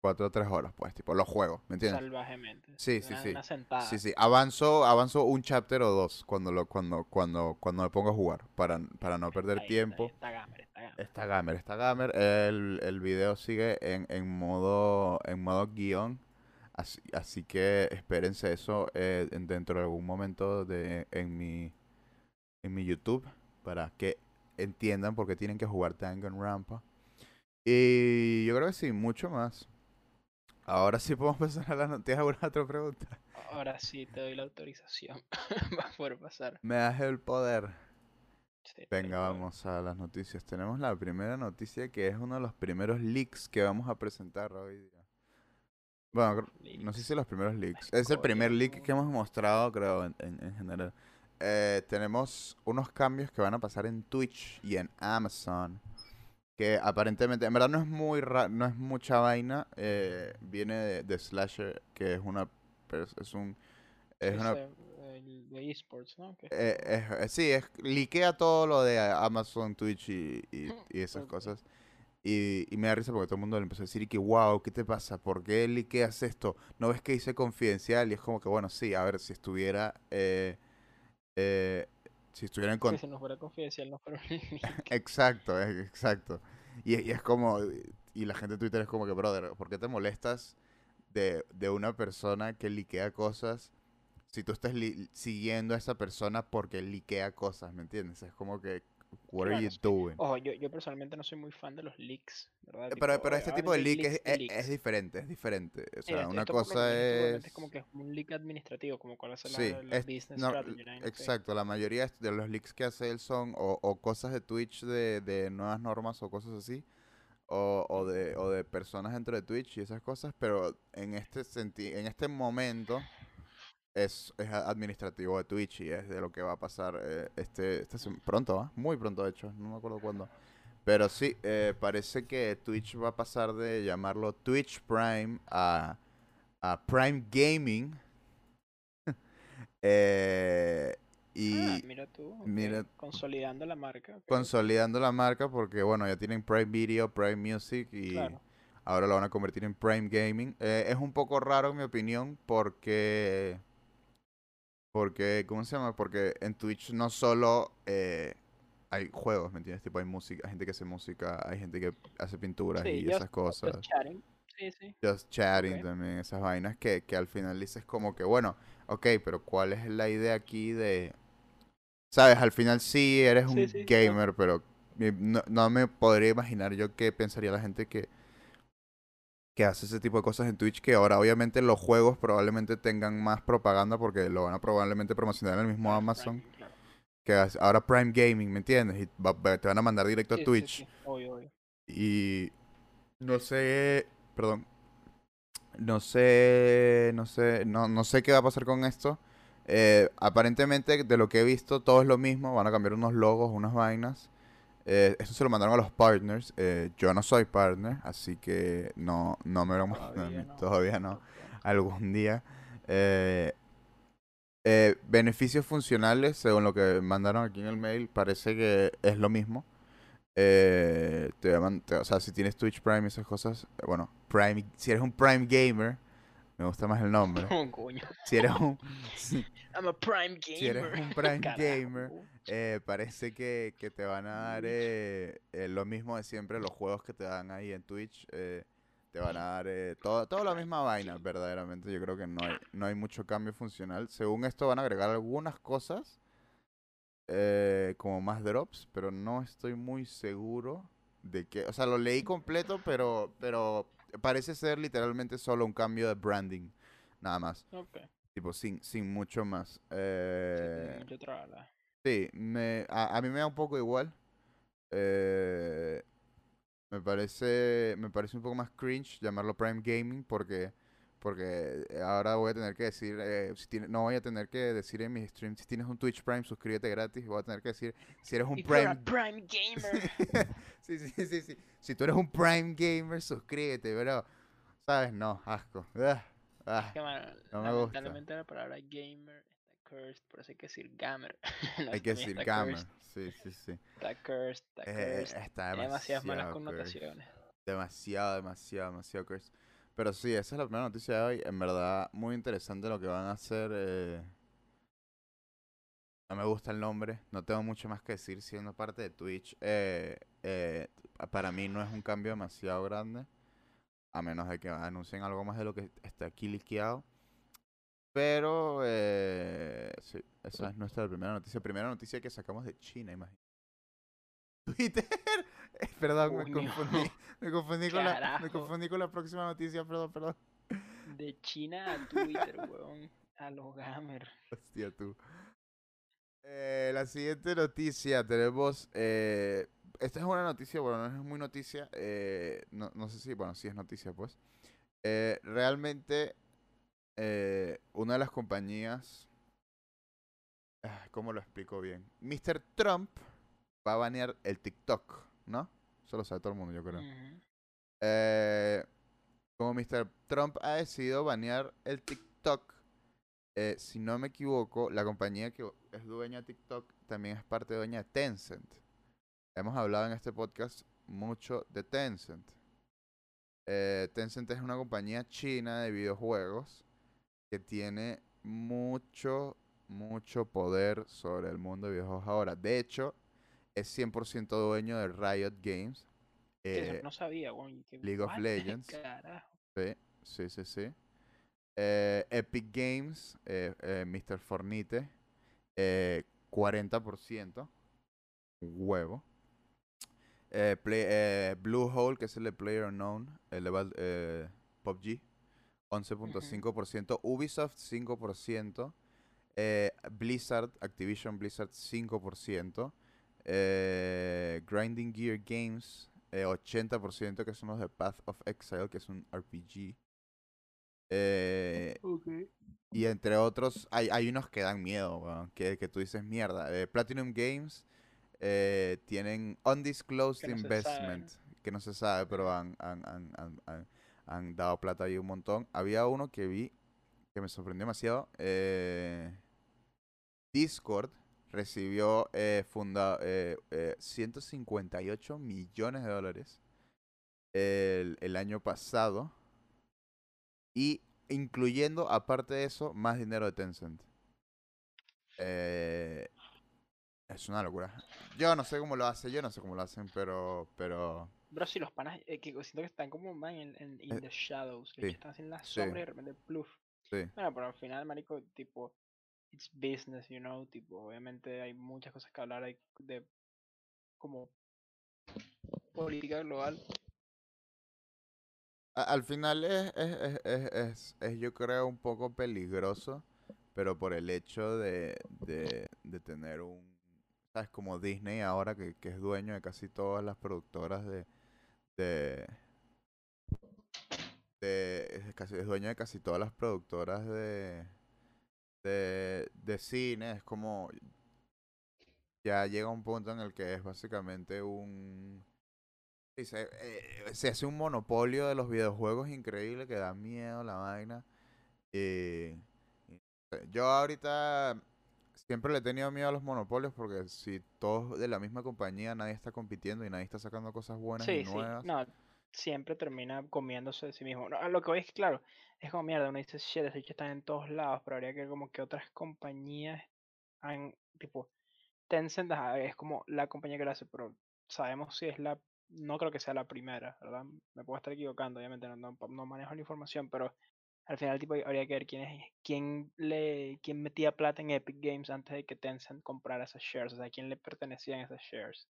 cuatro o tres horas, pues, tipo, lo juego, ¿me entiendes? Salvajemente. Sí, sí, una, sí. Una sentada. Sí, sí, avanzo, avanzo un chapter o dos cuando lo, cuando, cuando, cuando me pongo a jugar, para, para no perder bien, tiempo. Está, está gamer, está gamer. Está gamer, está gamer. El, el video sigue en, en modo en modo guion. Así, así que espérense eso eh, en- dentro de algún momento de, en mi en mi YouTube para que entiendan por qué tienen que jugar Danganronpa. Y yo creo que sí, mucho más. Ahora sí podemos pasar a la noticia. ¿Tienes alguna otra pregunta? Ahora sí te doy la autorización para poder pasar. Me das el poder. Sí, Venga, vamos a las noticias. Tenemos la primera noticia que es uno de los primeros leaks que vamos a presentar hoy día. Bueno, no sé si los primeros leaks. Es el primer leak que hemos mostrado, creo, en, en- en general. Eh, tenemos unos cambios que van a pasar en Twitch y en Amazon. Que aparentemente, en verdad no es muy ra- no es mucha vaina. eh, viene de, de Slasher, que es una es un es una el de esports, ¿no? Eh, es- eh, sí, es, liquea todo lo de Amazon, Twitch y, y- y esas cosas. Y, y me da risa porque todo el mundo le empezó a decir y que, wow, ¿qué te pasa? ¿Por qué liqueas esto? ¿No ves que dice confidencial? Y es como que, bueno, sí, a ver, si estuviera, eh, eh, si estuviera en que con- si no fuera confidencial, no fuera. Exacto, eh, exacto. Y, y es como, y la gente de Twitter es como que, brother, ¿por qué te molestas de, de una persona que liquea cosas si tú estás li- siguiendo a esa persona porque liquea cosas, ¿me entiendes? Es como que, what are Claro, you sí. doing? Ojo, yo, yo personalmente no soy muy fan de los leaks, ¿verdad? Eh, Pero, Tipo, pero "Oye, este tipo de leak es, es- es leaks". diferente, es diferente. O Sí, sea, esto- una esto cosa es... es como que es un leak administrativo, como cuál la, Sí, la es- business no, strategy, exacto, la mayoría de los leaks que hace él son o, o cosas de Twitch de, de nuevas normas o cosas así, o, o de, o de personas dentro de Twitch y esas cosas, pero en este senti en este momento es, es administrativo de Twitch y es de lo que va a pasar eh, este, este pronto, ¿ah? Muy pronto de hecho, no me acuerdo cuándo. Pero sí, eh, parece que Twitch va a pasar de llamarlo Twitch Prime a, a Prime Gaming. Eh, y Ah, mira tú, mira- consolidando la marca. consolidando la marca porque, bueno, ya tienen Prime Video, Prime Music y Claro. ahora lo van a convertir en Prime Gaming. Eh, es un poco raro, en mi opinión, porque... Porque, ¿cómo se llama? Porque en Twitch no solo eh, hay juegos, ¿me entiendes? Tipo, hay música, hay gente que hace música, hay gente que hace pinturas Sí, y just- esas cosas. just chatting. Sí, sí. Just chatting también, esas vainas que, que al final dices como que, bueno, ok, pero ¿cuál es la idea aquí de... Sabes, al final sí eres un Sí, gamer, pero mi- no, no me podría imaginar yo qué pensaría la gente que, que hace ese tipo de cosas en Twitch, que ahora obviamente los juegos probablemente tengan más propaganda porque lo van a probablemente promocionar en el mismo Amazon, que ahora Prime Gaming, ¿me entiendes? Y va- te van a mandar directo Sí, a sí, Twitch. sí, obvio, obvio. Y no sé, perdón, no sé, no sé, no, no sé qué va a pasar con esto. Eh, aparentemente, de lo que he visto, todo es lo mismo. Van a cambiar unos logos, unas vainas. Eh, eso se lo mandaron a los partners. Eh, yo no soy partner, así que no, no me lo mandaron no. Todavía no. Algún día. Eh, eh, beneficios funcionales, según lo que mandaron aquí en el mail, parece que es lo mismo. Eh, te llaman, te- o sea, si tienes Twitch Prime y esas cosas, bueno, Prime, si eres un Prime Gamer, me gusta más el nombre. Coño. Si eres un, si, I'm a Prime Gamer. si eres un Prime Carajo. Gamer, eh, parece que, que te van a dar eh, eh, lo mismo de siempre, los juegos que te dan ahí en Twitch, eh, te van a dar eh, todo, toda la misma vaina, verdaderamente. Yo creo que no hay, no hay mucho cambio funcional. Según esto van a agregar algunas cosas, eh, como más drops, pero no estoy muy seguro de que, o sea, lo leí completo, pero, pero parece ser literalmente solo un cambio de branding, nada más, tipo sin, sin mucho más. Sí, Eh, trabajo. Sí, me, a, a mí me da un poco igual. Eh, me parece, me parece un poco más cringe llamarlo Prime Gaming porque, porque eh, ahora voy a tener que decir, eh, si tiene- no voy a tener que decir en mis streams, si tienes un Twitch Prime, suscríbete gratis, voy a tener que decir, si eres un If Prime... Prime gamer. sí, sí, sí, sí, si tú eres un Prime Gamer, suscríbete, bro. ¿Sabes? No, asco. Ah, ah. que, mano, no me gusta. lamentablemente la palabra gamer está cursed, por eso hay que decir gamer. No, Hay que decir está gamer. cursed, Sí, sí, sí. Está cursed, está Eh, cursed. está Tiene demasiadas malas cursed. connotaciones. Demasiado, demasiado, demasiado cursed. Pero sí, esa es la primera noticia de hoy. En verdad, muy interesante lo que van a hacer. eh, No me gusta el nombre, no tengo mucho más que decir siendo parte de Twitch. eh, eh, para mí no es un cambio demasiado grande, a menos de que anuncien algo más de lo que está aquí liqueado. Pero eh, sí, esa es nuestra primera noticia. Primera noticia que sacamos de China, imagínate. Twitter. Eh, Perdón, me confundí. Me confundí, con la, me confundí con la próxima noticia, perdón, perdón. De China a Twitter, weón. A los gamers. Hostia, tú. Eh, la siguiente noticia tenemos. eh, esta es una noticia, bueno, no es muy noticia. eh, no, no sé si, bueno, sí es noticia, pues. Realmente, una de las compañías. ah, ¿Cómo lo explico bien? Mr. Trump va a banear el TikTok, ¿no? Eso lo sabe todo el mundo, yo creo. Eh, como Mr. Trump ha decidido banear el TikTok, eh, si no me equivoco, la compañía que es dueña de TikTok también es parte dueña de Tencent. Hemos hablado en este podcast mucho de Tencent. Eh, Tencent es una compañía china de videojuegos que tiene mucho, mucho poder sobre el mundo de videojuegos ahora. De hecho, es 100% dueño de Riot Games. Eh, no sabía, weón. y que, League of? Legends. Carajo. Sí, sí, sí, sí. Eh, Epic Games, eh, Mr. Fornite, eh, 40%. Huevo. Play- eh, Bluehole, que es el de PlayerUnknown, el de PUBG, 11.5%. Ubisoft, 5%. eh, Blizzard, Activision Blizzard, 5%. Eh, Grinding Gear Games, eh, 80%, que son los de Path of Exile, que es un RPG. Eh, y entre otros, hay, hay unos que dan miedo, que, que tú dices mierda. Eh, Platinum Games eh, tienen Undisclosed no Investment, que no se sabe, pero han, han, han, han, dado plata ahí un montón. Había uno que vi que me sorprendió demasiado. Discord recibió eh, funda, eh, eh, 158 millones de dólares el, el año pasado. Y incluyendo, aparte de eso, más dinero de Tencent. Eh, es una locura. Yo no sé cómo lo hace, yo no sé cómo lo hacen, pero, pero Bro, si los panas, eh, que siento que están como man en, en in Eh, the shadows, que sí, están en la sí. sombra y de repente pluf. sí. Bueno, pero al final, marico, tipo, business, you know, tipo, obviamente hay muchas cosas que hablar de como política global. Al final es, es, es, es, es- yo creo un poco peligroso, pero por el hecho de, de, de tener un, ¿sabes? Como Disney ahora que, que es dueño de casi todas las productoras de, de, de casi, es dueño de casi todas las productoras de, de, de cine, es como, ya llega un punto en el que es básicamente un... se, eh, se hace un monopolio de los videojuegos increíble que da miedo la vaina. Y, y, eh, yo ahorita siempre le he tenido miedo a los monopolios porque si todos de la misma compañía, nadie está compitiendo y nadie está sacando cosas buenas y Sí, sí, nuevas. no, siempre termina comiéndose de sí mismo. No, lo que voy es claro, es como mierda, uno dice, shit, que están en todos lados, pero habría que ver como que otras compañías han, tipo, Tencent es como la compañía que lo hace, pero sabemos si es la, no creo que sea la primera, ¿verdad? Me puedo estar equivocando, obviamente no manejo la información, pero al final tipo habría que ver quién es, quién le, quién metía plata en Epic Games antes de que Tencent comprara esas shares, o sea, quién le pertenecían esas shares.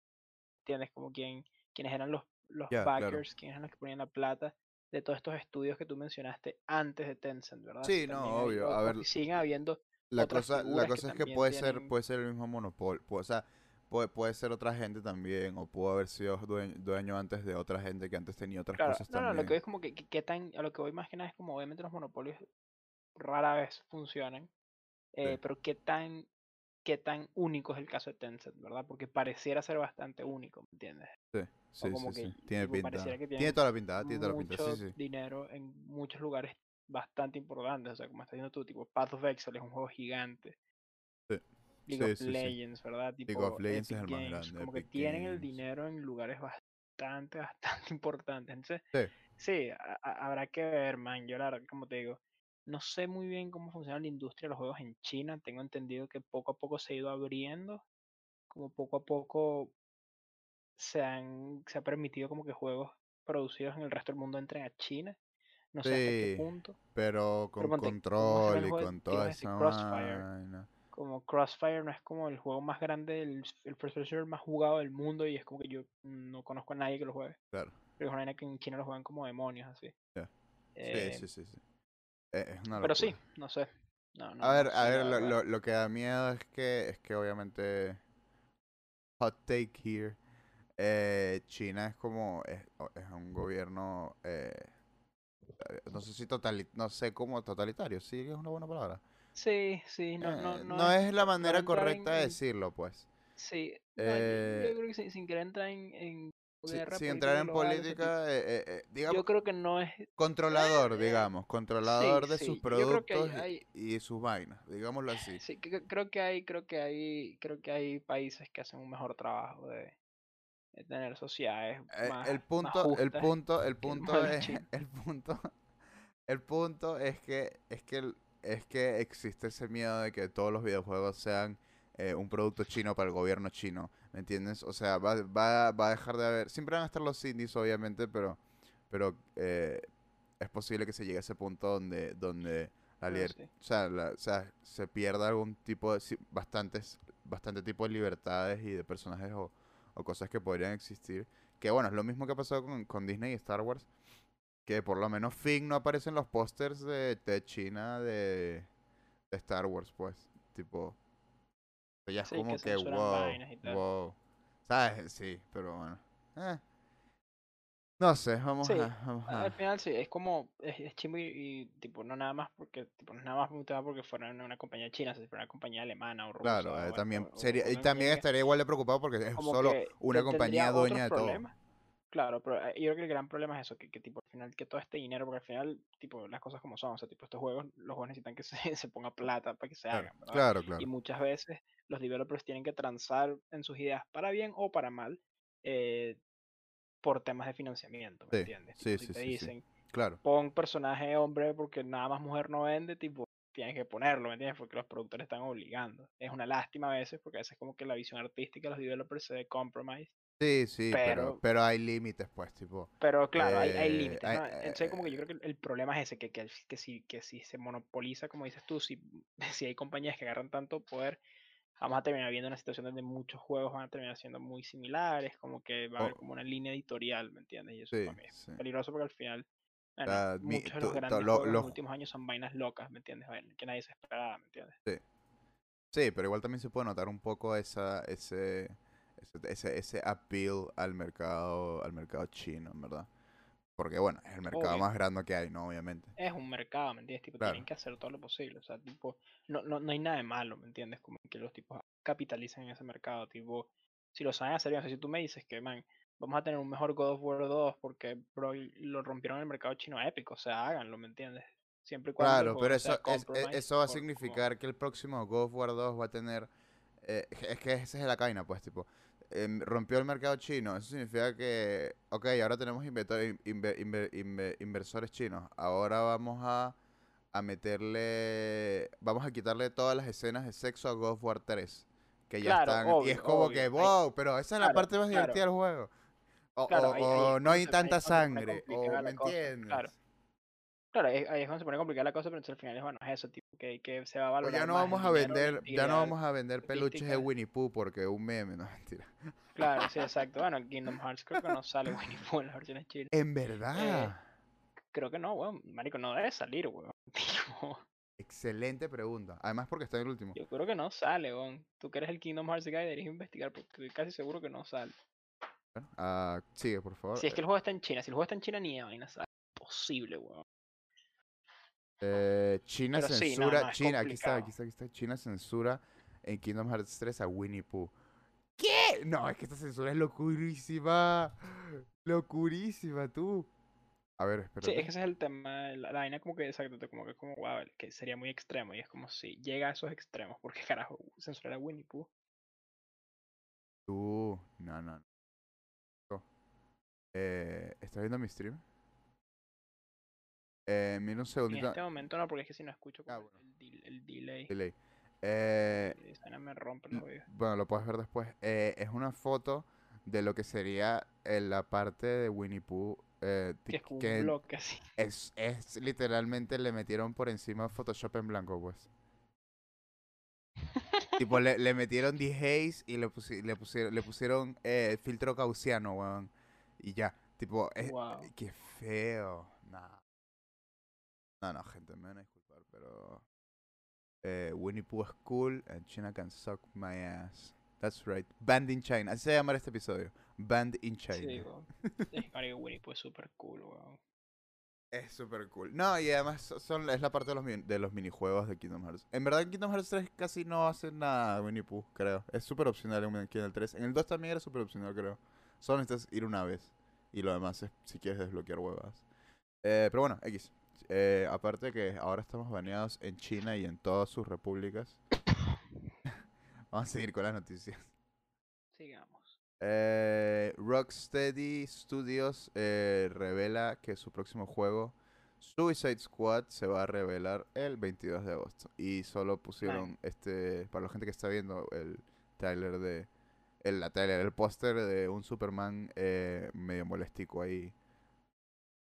¿Entiendes? Como quién, quiénes eran los, los claro. backers, quiénes eran los que ponían la plata de todos estos estudios que tú mencionaste antes de Tencent, ¿verdad? Sí, no, también hay- obvio, a ver, si siguen habiendo La cosa, la que cosa es que también puede ser, puede ser el mismo monopolio. O sea, puede, puede ser otra gente también, o pudo haber sido dueño, dueño antes de otra gente que antes tenía otras Claro, cosas no, no, lo que también. voy es como que, que- tan, a lo que voy más que nada es como obviamente los monopolios rara vez funcionan, eh, pero qué tan, qué tan único es el caso de Tencent, ¿verdad? Porque pareciera ser bastante único, ¿me entiendes? Sí, sí, como sí, que, sí. Tiene pinta. que Tiene toda la pinta, tiene toda la pinta, mucho sí, sí. dinero en muchos lugares bastante importantes, o sea, como estás diciendo tú, tipo Path of Exile es un juego gigante. Sí. League of. Legends, ¿verdad? Tipo of Legends es el más Games, grande, como que tienen el dinero en lugares bastante, bastante importantes. Entonces, Sí. sí, a- a- habrá que ver, man. Yo la verdad, como te digo, no sé muy bien cómo funciona la industria de los juegos en China. Tengo entendido que poco a poco se ha ido abriendo, como poco a poco se han, se ha permitido como que juegos producidos en el resto del mundo entren a China. No sé hasta qué punto. pero con ponte, ¿cómo se llama control y con toda esa Crossfire. vaina. Como Crossfire no es como el juego más grande, el, el first person más jugado del mundo y es como que yo no conozco a nadie que lo juegue. Claro, Pero es una que en China lo juegan como demonios, así. Eh, sí, sí, sí, sí. Eh, pero sí, no sé. No, no, A ver, no a ver, lo, lo, lo que da miedo es que, es que obviamente, hot take here, eh, China es como, es, es un gobierno, eh, eh, no sé si totali no sé cómo totalitario, sí es una buena palabra. Sí, sí, no, no, no, es la manera en- correcta de decirlo, pues. Sí, yo- yo, creo que sin, sin querer entrar en, en Si- entrar en política, eh, eh, eh, digamos, yo creo que no es. controlador, eh, digamos, controlador de sí, sus hay- productos y- hay- y, sus vainas, digámoslo así. Sí, creo que hay, creo que hay, creo que hay países que hacen un mejor trabajo de, de tener sociedades más, el punto, el justas punto, el punto es, el punto, el punto es que, es que, es que existe ese miedo de que todos los videojuegos sean un producto chino para el gobierno chino, ¿me entiendes? O sea, va, va, va a dejar de haber, siempre van a estar los indies, obviamente, pero, pero eh, es posible que se llegue a ese punto donde, donde la sí. o sea, la- o sea, se pierda algún tipo de, sí, bastantes, bastante tipo de libertades y de personajes o, o cosas que podrían existir. Que bueno, es lo mismo que ha pasado con, con Disney y Star Wars. Que por lo menos Finn no aparece en los pósters de, de China de, de Star Wars, pues. Tipo. Ya es Sí, como que que, wow. Wow. ¿Sabes? Sí, pero bueno. Eh. No sé, vamos Sí, a. Vamos a- Al final sí, es como, es, es chimbo y, y, tipo, no nada más porque, tipo, no nada más porque fuera una, una compañía china, si fuera una compañía alemana o rusa Claro, eh, o, también o- o sería, y también estaría igual de preocupado porque es solo una compañía dueña de todo. problemas. Claro, pero eh, yo creo que el gran problema es eso, que, que tipo al final que todo este dinero, porque al final, tipo, las cosas como son, o sea, tipo, estos juegos, los juegos necesitan que se, se ponga plata para que se Claro, hagan, ¿verdad? claro, claro. Y muchas veces los developers tienen que transar en sus ideas para bien o para mal eh, por temas de financiamiento, ¿me Sí, entiendes? sí, Tipo, si sí, te sí, sí. dicen, Claro. pon personaje hombre porque nada más mujer no vende, tipo, tienes que ponerlo, ¿me entiendes? Porque los productores están obligando. Es una lástima a veces, porque a veces como que la visión artística de los developers se ve compromise. Sí, sí, pero, Pero- pero hay límites, pues, tipo. Pero claro, hay, hay Eh, límites. Entonces como que yo eh, creo que el problema es ese, que, que, que, si, que si se monopoliza, como dices tú, si, si hay compañías que agarran tanto poder, vamos a terminar viendo una situación donde muchos juegos van a terminar siendo muy similares, como que va a haber Oh. como una línea editorial, ¿me entiendes? Y eso Sí, para mí es sí. peligroso porque al final, bueno, Ah, muchos de los grandes lo- juegos en los- últimos años son vainas locas, ¿me entiendes? Que nadie se esperaba, ¿me entiendes? Sí, pero igual también se puede notar un poco esa, ese, ese, ese, appeal al mercado, al mercado chino, en verdad. Porque bueno, es el mercado Obvio. más grande que hay, ¿no? Obviamente. es un mercado, ¿me entiendes? Tipo, Claro. tienen que hacer todo lo posible. O sea, tipo, no, no, no hay nada de malo, ¿me entiendes? Como que los tipos capitalicen en ese mercado. Tipo, si lo saben hacer bien, o sea, si tú me dices que, man, vamos a tener un mejor God of War 2 porque, bro, lo rompieron en el mercado chino épico, o sea, háganlo, ¿me entiendes? Siempre y cuando Claro, pero eso, es- e- eso va a por- como- significar que el próximo God of War 2 va a tener... eh, es que esa es la caína, pues, tipo... em, rompió el mercado chino, eso significa que, ok, ahora tenemos inversores chinos, ahora vamos a, a meterle, vamos a quitarle todas las escenas de sexo a God of War 3, que ya Claro, están, y es como obvio, que, wow, pero esa es la parte más claro. divertida del juego. O, o- no hay tanta sangre, o me entiendes. Claro. Ahí, ahí es cuando se pone complicada la cosa, pero entonces al final es bueno, es eso, tipo, que, que se va a valorar ya no más vamos a vender, ya no vamos a vender peluches de. Winnie Pooh porque es un meme, no mentira. Claro, sí, exacto. Bueno, en Kingdom Hearts creo que no sale Winnie Pooh en las versiones chinas. En verdad. Creo que no, weón. Marico, no debe salir, weón. Tipo, Excelente pregunta. Además porque está en el último. Yo creo que no sale, weón. Tú que eres el Kingdom Hearts guy, deberías investigar porque estoy casi seguro que no sale. Bueno, ah, sigue, por favor. Si es que el juego está en China, si el juego está en China ni de vaina sale. Posible, weón. Eh, China Pero sí, no, censura. China, aquí está, aquí está, aquí está. China censura en Kingdom Hearts 3 a Winnie Pooh. ¿Qué? No, es que esta censura es locurísima. Locurísima, tú. A ver, Sí, espérate. es que ese es el tema, la, la vaina como que, exacto, como que como, wow, que sería muy extremo y es como si llega a esos extremos, porque carajo, censurar a Winnie Pooh. Tú. No, no. no. Eh, ¿Estás viendo mi stream? Eh, mira un En segundito. este momento no, porque es que si no escucho Ah, bueno. el, del- el delay, Delay. Eh, esa me rompe el Mm, oído. Bueno, lo puedes ver después. Eh, es una foto de lo que sería eh, la parte de Winnie Pooh. eh, Que es que un bloque así. es, es literalmente le metieron por encima Photoshop en blanco, pues. tipo, le, le metieron dehaze y le, pusi- le pusieron, le pusieron eh, filtro gaussiano, weón. Y ya. Tipo, es, Wow. qué feo. Nah. No, no, gente, me van a disculpar, pero. Eh, Winnie Pooh es cool and China can suck my ass. That's right. Band in China. Así se va a llamar este episodio. Band in China. Sí, weón. Es que Winnie Pooh es súper cool, weón. Es súper cool. No, y además so- son, es la parte de los, de los minijuegos de Kingdom Hearts. En verdad en Kingdom Hearts 3 casi no hace nada Winnie Pooh, creo. Es súper opcional en, en el 3. En el 2 también era súper opcional, creo. Solo necesitas ir una vez. Y lo demás es si quieres desbloquear huevas. Eh, pero bueno, X. Eh, aparte que ahora estamos baneados en China y en todas sus repúblicas. Vamos a seguir con las noticias. Sigamos. Eh, Rocksteady Studios eh, revela que su próximo juego, Suicide Squad, se va a revelar el 22 de agosto. Y solo pusieron, este, para la gente que está viendo el trailer de, el, la trailer, el póster de un Superman eh, medio molestico ahí.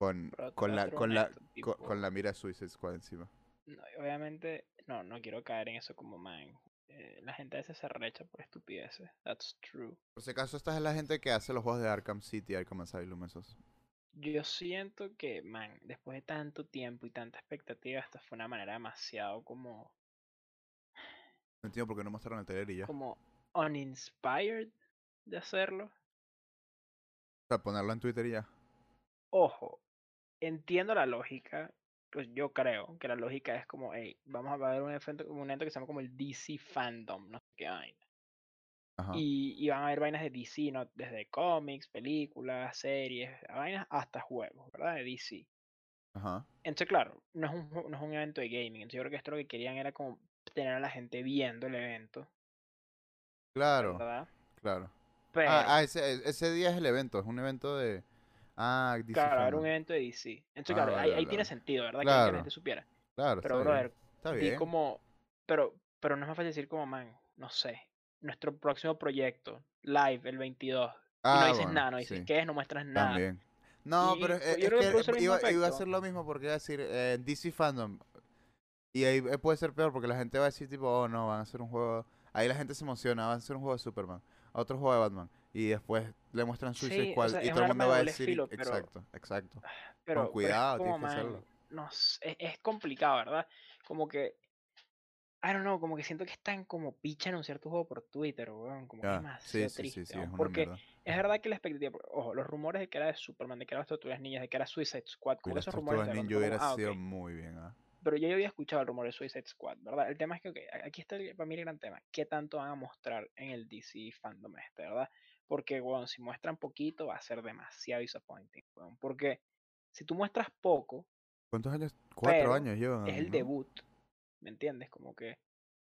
Con, con, la, con, la, con, la mira de Suicide Squad encima. no, obviamente, no, no quiero caer en eso como man. eh, la gente a veces se recha por estupideces. That's true. Por si acaso, esta es la gente que hace los juegos de Arkham City, Arkham Asylum, esos. Yo siento que, man, después de tanto tiempo y tanta expectativa, esta fue una manera demasiado como, No entiendo por qué no mostraron el trailer y ya. O como uninspired de hacerlo. sea, ponerlo en Twitter y ya. Ojo, entiendo la lógica, pues yo creo que la lógica es como, hey, vamos a ver un evento, un evento que se llama como el DC Fandom, no sé qué vaina. Ajá. Y, y van a haber vainas de DC, ¿no? Desde cómics, películas, series, vainas hasta juegos, ¿verdad? De DC. Ajá. Entonces, claro, no es un, no es un evento de gaming. Entonces, yo creo que esto lo que querían era como tener a la gente viendo el evento, Claro, ¿verdad? claro. Pero, Ah, ah, ese, e- ese día es el evento, es un evento de... Ah, DC claro, era Fandom. un evento de DC. Entonces, Ah, claro, vale, ahí, vale, tiene sentido, ¿verdad? Que- Que, Claro. la gente supiera. Claro, Pero, está brother, bien. Está di bien. como, pero, pero no es más fácil decir como, man, no sé, nuestro próximo proyecto, live, el 22. y Ah, no dices bueno, nada, no dices sí, qué es, no muestras nada. También. No, Y- pero y es, que iba, iba a hacer lo mismo porque iba a decir eh, DC Fandom. Y ahí eh, puede ser peor porque la gente va a decir tipo, oh no, van a hacer un juego... Ahí la gente se emociona, van a hacer un juego de Superman, otro juego de Batman. Y después le muestran Suicide Sí, o Squad sea, y todo el un mundo va a decir... filo, pero- Exacto, exacto. pero, pero es cuidado, como, tienes que man, hacerlo. no es, es complicado, ¿verdad? Como que, I don't know, como que siento que están como picha anunciar tu juego por Twitter, weón, como que Ya, demasiado sí, sí, triste, sí, sí, es una porque mierda. es verdad que la expectativa, ojo, los rumores de que era de Superman, de que era las tortugas ninjas, de que era Suicide Squad, como esos rumores de verdad, hubiera ah, sido ok. muy bien, ¿ah? Pero yo ya había escuchado el rumor de Suicide Squad, ¿verdad? El tema es que, ok, aquí está el- para mí el gran tema. ¿Qué tanto van a mostrar en el DC fandom este, verdad? Porque, bueno, si muestran poquito va a ser demasiado disappointing, weón. Porque si tú muestras poco, ¿Cuántos años? Cuatro años llevan, es el ¿no? debut, ¿me entiendes? Como que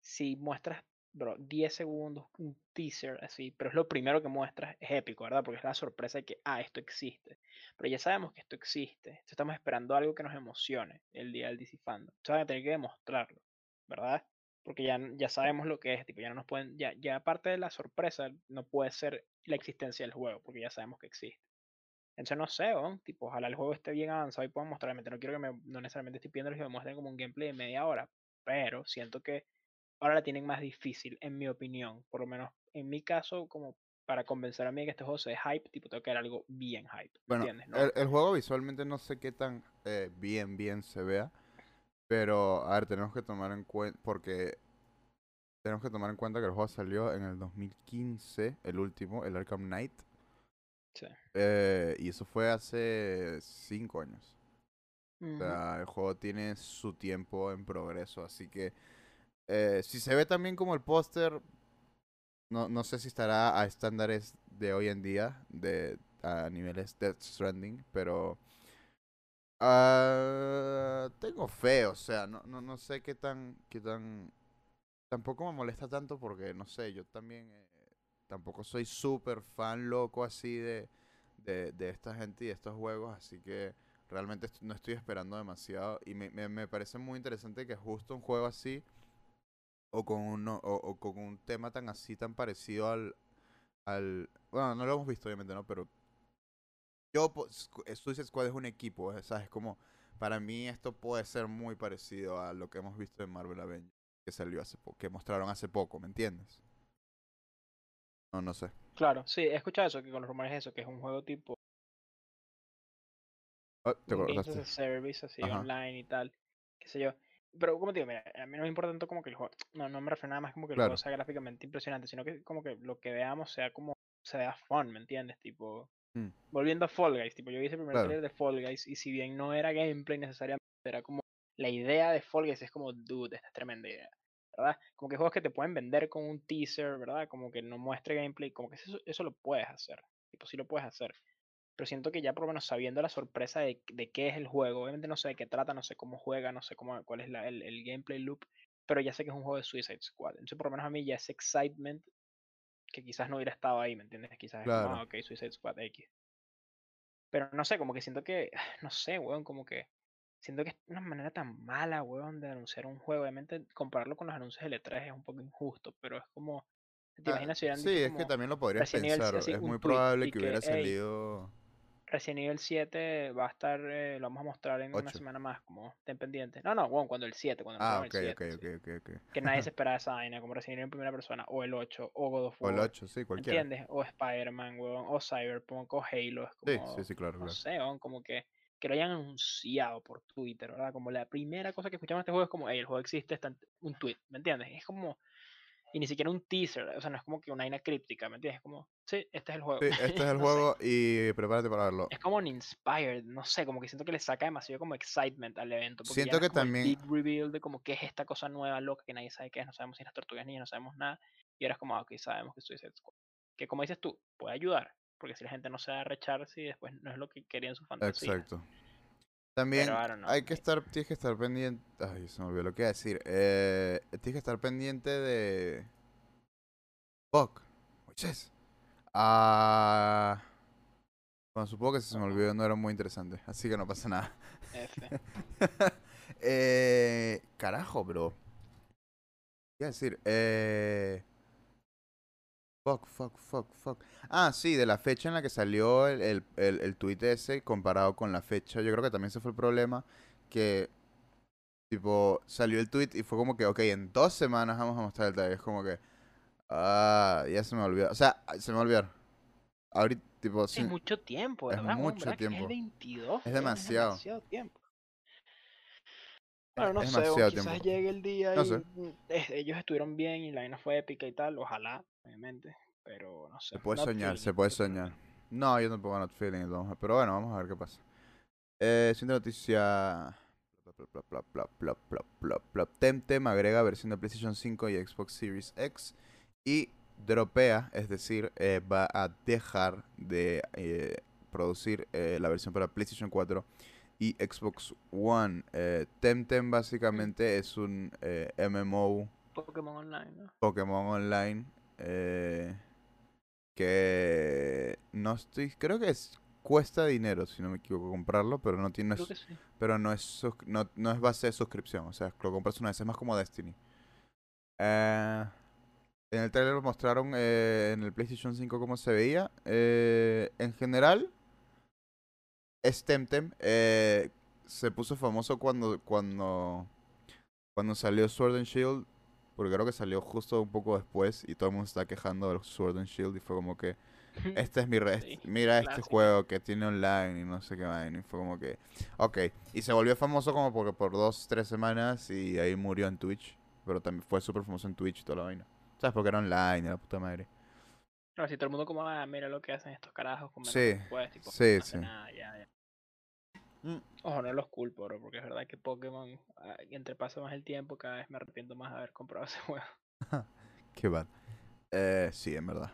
si muestras, bro, 10 segundos, un teaser así, pero es lo primero que muestras, es épico, ¿verdad? Porque es la sorpresa de que, ah, esto existe. Pero ya sabemos que esto existe. Entonces estamos esperando algo que nos emocione el día del DC Fandom. Entonces van a tener que demostrarlo, ¿verdad? Porque ya, ya sabemos lo que es, tipo, ya no nos pueden, ya, ya aparte de la sorpresa, no puede ser la existencia del juego, porque ya sabemos que existe. Entonces no sé, ¿no? tipo, ojalá el juego esté bien avanzado y puedan mostrar. Realmente no quiero que me, no necesariamente estoy pidiendo que me muestren como un gameplay de media hora, pero siento que ahora la tienen más difícil, en mi opinión. Por lo menos en mi caso, como para convencer a mí que este juego sea hype, tipo, tengo que dar algo bien hype, ¿me Bueno, entiendes? No, el, el juego visualmente no sé qué tan eh, bien, bien se vea. Pero, a ver, tenemos que tomar en cuenta, porque tenemos que tomar en cuenta que el juego salió en el 2015, el último, el Arkham Knight. Sí. Eh, y eso fue hace cinco años. O sea, el juego tiene su tiempo en progreso, así que eh, si se ve también como el póster, no, no sé si estará a estándares de hoy en día, de a niveles Death Stranding, pero ah, tengo fe, o sea, no, no, no sé qué tan, qué tan, tampoco me molesta tanto porque, no sé, yo también eh, tampoco soy súper fan loco así de, de, de esta gente y de estos juegos, así que realmente no estoy esperando demasiado. Y me, me, me parece muy interesante que justo un juego así o con uno o, o con un tema tan así tan parecido al al bueno no lo hemos visto obviamente no pero yo Squ- eh, Suicide Squad es un equipo sabes como para mí esto puede ser muy parecido a lo que hemos visto en Marvel Avengers que salió hace poco que mostraron hace poco ¿me entiendes? no no sé Claro, sí, he escuchado eso, que con los rumores eso, que es un juego tipo Ah, te un Games as cortaste a Service, así Ajá. online y tal, qué sé yo. Pero como te digo, mira, a mí no me importa tanto como que el juego, no, no me refiero nada más como que el Claro. juego sea gráficamente impresionante, sino que como que lo que veamos sea como, se vea fun, ¿me entiendes? Tipo, Mm. volviendo a Fall Guys, tipo, yo hice el primer Claro. trailer de Fall Guys y si bien no era gameplay necesariamente, era como, la idea de Fall Guys es como, dude, esta es tremenda idea. ¿Verdad? Como que juegos que te pueden vender con un teaser, ¿verdad? Como que no muestre gameplay, como que eso, eso lo puedes hacer. Tipo, sí lo puedes hacer pero siento que ya por lo menos sabiendo la sorpresa de, de qué es el juego, obviamente no sé de qué trata, no sé cómo juega, no sé cómo, cuál es la- el, el gameplay loop, pero ya sé que es un juego de Suicide Squad. Entonces por lo menos a mí ya ese excitement que quizás no hubiera estado ahí, ¿me entiendes? Quizás es como, Claro. ah, ok, Suicide Squad X. Pero no sé, como que siento que, no sé, weón, como que siento que es una manera tan mala, weón, de anunciar un juego. Obviamente compararlo con los anuncios de L3 es un poco injusto, pero es como, ¿te Ah, imaginas si hubieran sí es que también lo podrías pensar así, es muy probable que que, hubiera "Ey, salido Resident Evil 7 va a estar, eh, lo vamos a mostrar en una Ocho. semana más, como ten pendiente. No, no, bueno, cuando el 7, cuando ah anunciaron ok el ok 7, ok sí. ok ok Que nadie se esperaba esa vaina, como Resident Evil en primera persona, o el 8, o God of o el War, 8 sí cualquiera ¿entiendes? O Spider-Man, weón, o Cyberpunk, o Halo, es sí como, sí sí claro no claro sé, weón, como que, que lo hayan anunciado por Twitter, ¿verdad? Como la primera cosa que escuchamos de este juego es como, hey, el juego existe, está en un tweet, ¿me entiendes? Es como, y ni siquiera un teaser, o sea, no es como que una vaina críptica, ¿me entiendes? Es como, sí, este es el juego. Sí, este es el no sé. juego y prepárate para verlo. Es como un inspired, no sé, como que siento que le saca demasiado como excitement al evento. Porque Siento ya no que es como el también- big reveal de como qué es esta cosa nueva, loca, que nadie sabe qué es, no sabemos si las tortugas niñas, no sabemos nada. Y ahora es como, ah, ok, sabemos que Suicide Squad. Que como dices tú, puede ayudar. Porque si la gente no se va a rechar, si después no es lo que quería en su fantasía. Exacto. También Pero hay que estar, tienes que estar pendiente. Ay, se me olvidó lo que iba a decir. Eh, tienes que estar pendiente de. Fuck. Moisés. Ah. Bueno, supongo que si se me olvidó no era muy interesante. Así que no pasa nada. F. eh, carajo, bro. ¿Qué decir? Eh. Fuck, fuck, fuck, fuck. Ah, sí, de la fecha en la que salió el, el, el, el tweet ese comparado con la fecha. Yo creo que también ese fue el problema. Que, tipo, salió el tweet y fue como que, ok, en dos semanas vamos a mostrar el trailer. Es como que, ah, ya se me olvidó. O sea, se me olvidó. Ahorita, tipo, Es sí, mucho tiempo, es ¿verdad? mucho ¿Verdad que tiempo. Es 22. Es demasiado. Es demasiado tiempo. Bueno, no es sé, quizás tiempo. llegue el día No y sé. mm, ellos estuvieron bien y la vaina fue épica y tal, ojalá, obviamente, pero no sé. Se puede not soñar, feeling se puede soñar. no. No, yo tampoco not feeling Pero bueno, vamos a ver qué pasa. Eh, siguiente noticia. Temtem agrega versión de PlayStation 5 y Xbox Series X. Y dropea, es decir, eh, va a dejar de eh, producir eh, la versión para PlayStation 4 y Xbox One. Temtem básicamente es un MMO Pokémon Online, ¿no? Pokémon Online eh, que no estoy creo que es cuesta dinero si no me equivoco comprarlo pero no tiene Creo que sí. pero no es no, no es base de suscripción o sea lo compras una vez es más como Destiny Eh, en el trailer mostraron eh, en el PlayStation 5 cómo se veía Eh, en general es Temtem eh, se puso famoso cuando cuando cuando salió Sword and Shield porque creo que salió justo un poco después y todo el mundo está quejando del Sword and Shield y fue como que este es mi red, Sí, mira este juego que tiene online y no sé qué vaina. Y fue como que, ok. Y se volvió famoso como porque por dos, tres semanas y ahí murió en Twitch. Pero también fue súper famoso en Twitch y toda la vaina. ¿Sabes? Porque era online, la puta madre. Claro, si todo el mundo como, ah, mira lo que hacen estos carajos con Sí, presupuesto", tipo, sí, no sí. nada, ya, ya. Mm. Ojo, no los culpo, bro, porque es verdad que Pokémon, ah, entre pasa más el tiempo, cada vez me arrepiento más de haber comprado ese juego. Qué bad. Eh, sí, en verdad.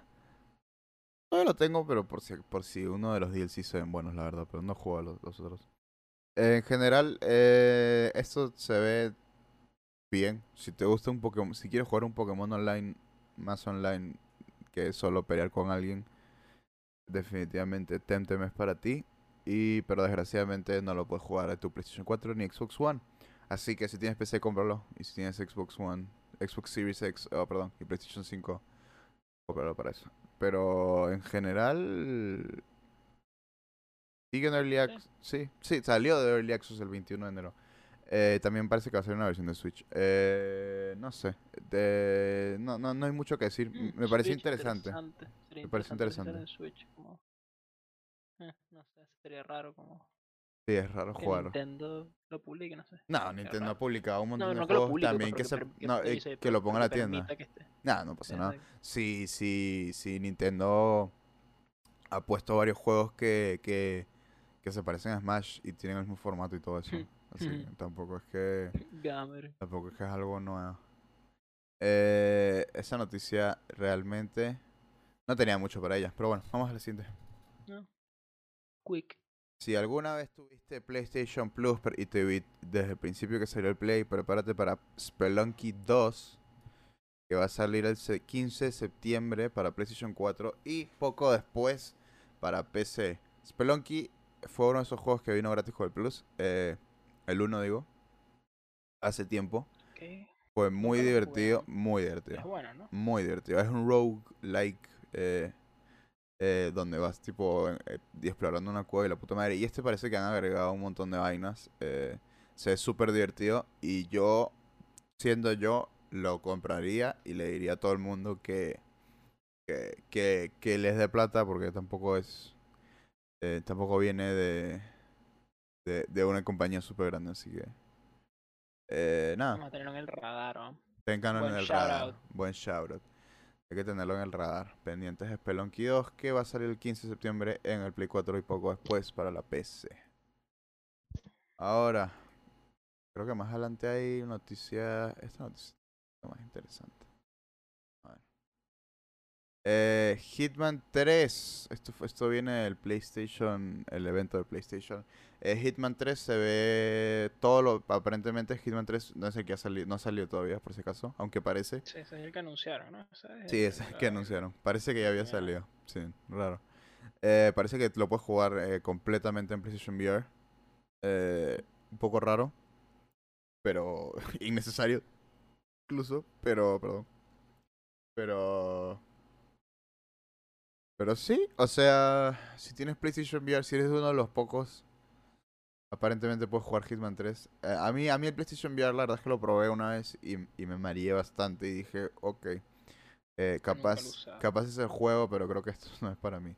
Todavía lo tengo, pero por si, por si uno de los DLC se ven buenos, la verdad. Pero no juego a los, los otros. en general, eh, esto se ve bien. Si te gusta un Pokémon, si quieres jugar un Pokémon online, más online que solo pelear con alguien, definitivamente Temtem es para ti. Y, pero desgraciadamente no lo puedes jugar en tu PlayStation 4 ni Xbox One. Así que si tienes PC, cómpralo. Y si tienes Xbox One, Xbox Series X, oh, perdón, y PlayStation 5, cómpralo para eso. Pero en general, sigue en Early. Access. Sí, sí, salió de Early Access el 21 de enero. Eh, también parece que va a ser una versión de Switch. Eh, no sé, de- no, no, no hay mucho que decir. M- Me Mm, pareció interesante. Sería Me pareció interesante interesante. Switch, como... eh, no sé, sería raro como Sí, es raro que jugar. Nintendo lo publique, no sé. No, Nintendo ha publicado un montón No, de no que juegos pues, también que, se, no, que eh, que lo ponga en la que tienda. que. Nah, no pasa nada. Sí, sí, sí, Nintendo ha puesto varios juegos que, que, que se parecen a Smash y tienen el mismo formato y todo eso. Así que Ujú. tampoco es que Gamer. tampoco es que es algo nuevo. Eh, esa noticia realmente no tenía mucho para ella, pero bueno, vamos a la siguiente. Quick. Si alguna vez tuviste PlayStation Plus y te vi desde el principio que salió el Play, prepárate para Spelunky 2, que va a salir el se- 15 de septiembre para PlayStation 4 y poco después para PC. Spelunky fue uno de esos juegos que vino gratis con el Plus, eh, el 1 digo, hace tiempo. Fue muy divertido, muy Es divertido. bueno, ¿no? Muy divertido. Es un rogue like eh, eh, donde vas tipo eh, explorando una cueva y la puta madre. Y este parece que han agregado un montón de vainas. eh, se ve súper divertido. Y yo, siendo yo, lo compraría y le diría a todo el mundo que, que, que, que les dé plata porque tampoco es... tampoco viene de, de, de una compañía súper grande, así que... Eh, nada. Vamos a tenerlo en el radar, ¿no? Ténganlo en Buen el radar. out. Buen shout out. Hay que tenerlo en el radar. Pendientes de Spelunky 2 que va a salir el 15 de septiembre en el Play 4 y poco después para la PC. Ahora, creo que más adelante hay noticia. Esta noticia es más interesante. Ver. Eh, Hitman 3. Esto, esto viene del PlayStation, el evento del PlayStation. Eh, Hitman 3 se ve todo lo. Aparentemente, Hitman 3 no es el que ha salido, no ha salido todavía, por si acaso, aunque parece. Sí, ese es el que anunciaron, ¿no? Ese es Sí, es el que anunciaron. Parece que ya había salido. Sí, raro. Eh, parece que lo puedes jugar eh, completamente en PlayStation VR. Eh, un poco raro, pero innecesario. Incluso, pero, perdón. Pero. Pero sí, o sea, si tienes PlayStation VR, si eres uno de los pocos, aparentemente puedes jugar Hitman 3. Eh, a mí, a mí el PlayStation VR, la verdad es que lo probé una vez y, y me mareé bastante y dije, ok, eh, capaz, capaz es el juego, pero creo que esto no es para mí.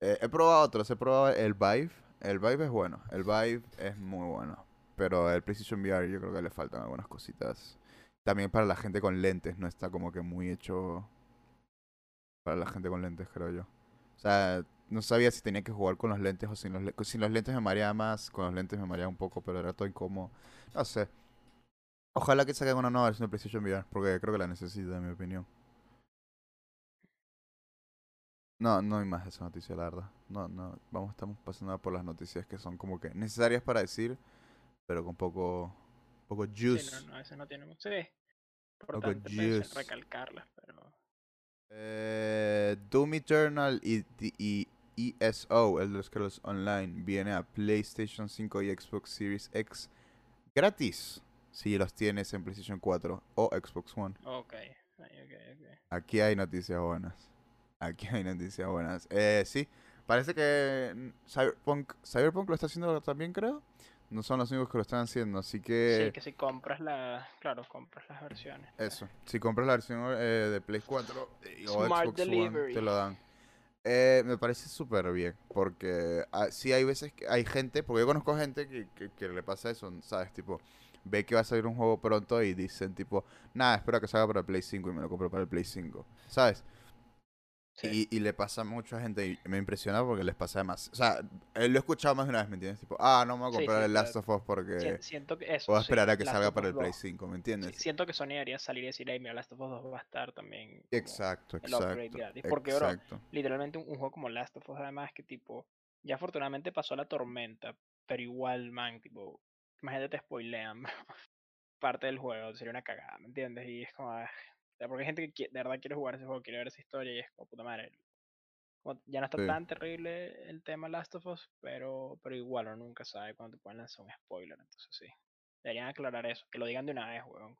Eh, he probado otros, he probado el Vive. El Vive es bueno, el Vive es muy bueno. Pero el PlayStation VR yo creo que le faltan algunas cositas. También para la gente con lentes, no está como que muy hecho para la gente con lentes, creo yo. O sea, no sabía si tenía que jugar con los lentes o sin los, le- sin los lentes me mareaba más, con los lentes me mareaba un poco, pero era todo incómodo. No sé. Ojalá que saquen una nueva versión de PlayStation VR, porque creo que la necesita, en mi opinión. No, no hay más de esa noticia, la verdad. No, no, vamos, estamos pasando por las noticias que son como que necesarias para decir, pero con poco, poco Sí, juice. no, no, ese no tiene mucho. Sí. Importante pues, juice. recalcarlas, pero. Eh, Doom Eternal y, y ESO, el de los Scrolls Online, viene a PlayStation 5 y Xbox Series X gratis si los tienes en PlayStation 4 o Xbox One. Ok, ok, ok. Aquí hay noticias buenas. Aquí hay noticias buenas. Eh, sí, parece que Cyberpunk, Cyberpunk lo está haciendo también, creo. No son los únicos que lo están haciendo, así que... Sí, que si compras la. Claro, compras las versiones. Eso, si compras la versión eh, de Play 4 eh, o Smart Xbox One, te lo dan. Eh, me parece súper bien, porque ah, sí hay veces que hay gente, porque yo conozco gente que, que, que le pasa eso, ¿sabes? Tipo, ve que va a salir un juego pronto y dicen tipo, nada, espero que salga para el Play 5 y me lo compro para el Play 5, ¿sabes? Sí. Y, y le pasa a mucha gente y me impresiona porque les pasa además. O sea, eh, lo he escuchado más de una vez, ¿me entiendes? Tipo, ah, no me voy a Sí, comprar sí, el Last of Us porque sien- siento que eso, puedo sí, esperar a que Last salga para el Play 2. 5, ¿me Sí, entiendes? siento que Sony debería salir y decir, hey, mira, Last of Us 2 va a estar también Exacto, exacto, gratis. Porque, bro, exacto. literalmente un, un juego como Last of Us, además, que tipo, ya afortunadamente pasó la tormenta, pero igual, man, tipo, imagínate te spoilean bro, parte del juego, sería una cagada, ¿me entiendes? Y es como, ah, sea, porque hay gente que de verdad quiere jugar ese juego, quiere ver esa historia y es como, puta madre, como ya no está Sí. tan terrible el tema Last of Us, pero, pero igual uno nunca sabe cuándo te pueden lanzar un spoiler, entonces sí. Deberían aclarar eso, que lo digan de una vez, weón.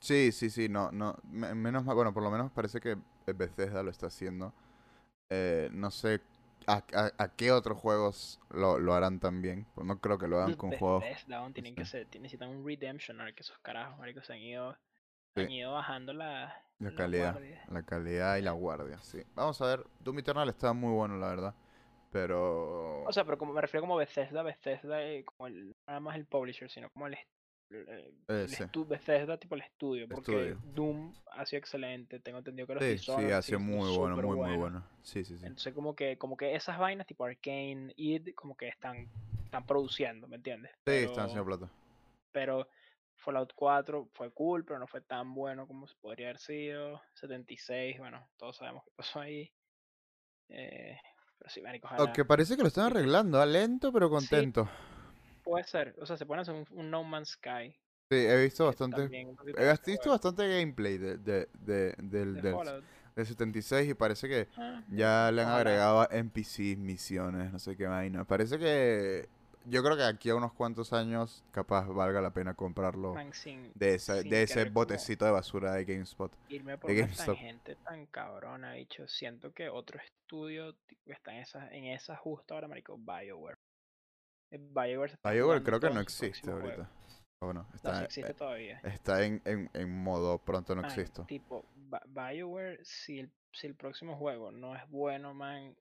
Sí, sí, sí, no, no, me- menos bueno, por lo menos parece que Bethesda lo está haciendo. Eh, no sé a, a- a qué otros juegos lo, lo harán también. Pues no creo que lo hagan con juegos. Bethesda, tienen que sí. ser, necesitan un redemption arc, esos carajos, maricos, se han ido. Han ido bajando la, La la calidad, guardia. la calidad y la guardia, sí. Vamos a ver, Doom Eternal está muy bueno, la verdad. Pero... O sea, pero como me refiero como Bethesda, Bethesda, eh, como el, nada más el publisher, sino como el, el, Eh, el sí. estu- Bethesda, tipo el estudio, porque Estudio. Doom ha sido excelente, tengo entendido que los Sí, sí, ha sido muy bueno, muy, muy buenos. bueno. Sí, sí, sí. Entonces como que, como que esas vainas tipo Arcane, id, como que están, están produciendo, ¿me entiendes? Sí, Pero, están haciendo plata. pero Fallout 4 fue cool, pero no fue tan bueno como se podría haber sido. 76, bueno, todos sabemos qué pasó ahí. Eh, pero sí, marico, ojalá. Aunque parece que lo están arreglando, ah, lento pero contento. Puede ser, o sea, se pueden hacer un, un No Man's Sky. Sí, he visto bastante... He visto bastante gameplay de, de, de- del, del 76 y parece que Ah, ya le han Ojalá. agregado NPCs, misiones, no sé qué vaina. Parece que... Yo creo que aquí a unos cuantos años capaz valga la pena comprarlo sin de, esa- de ese botecito de basura de GameSpot. irme por de una tangente tan cabrona, dicho. Siento que otro estudio está en esa, en esa justo ahora, marico, BioWare. Eh, BioWare, BioWare creo que no existe ahorita. juego. Bueno, No, está, existe eh, todavía. está en, en, en modo pronto no Man, existo. tipo, BioWare, si el, si el próximo juego no es bueno, man,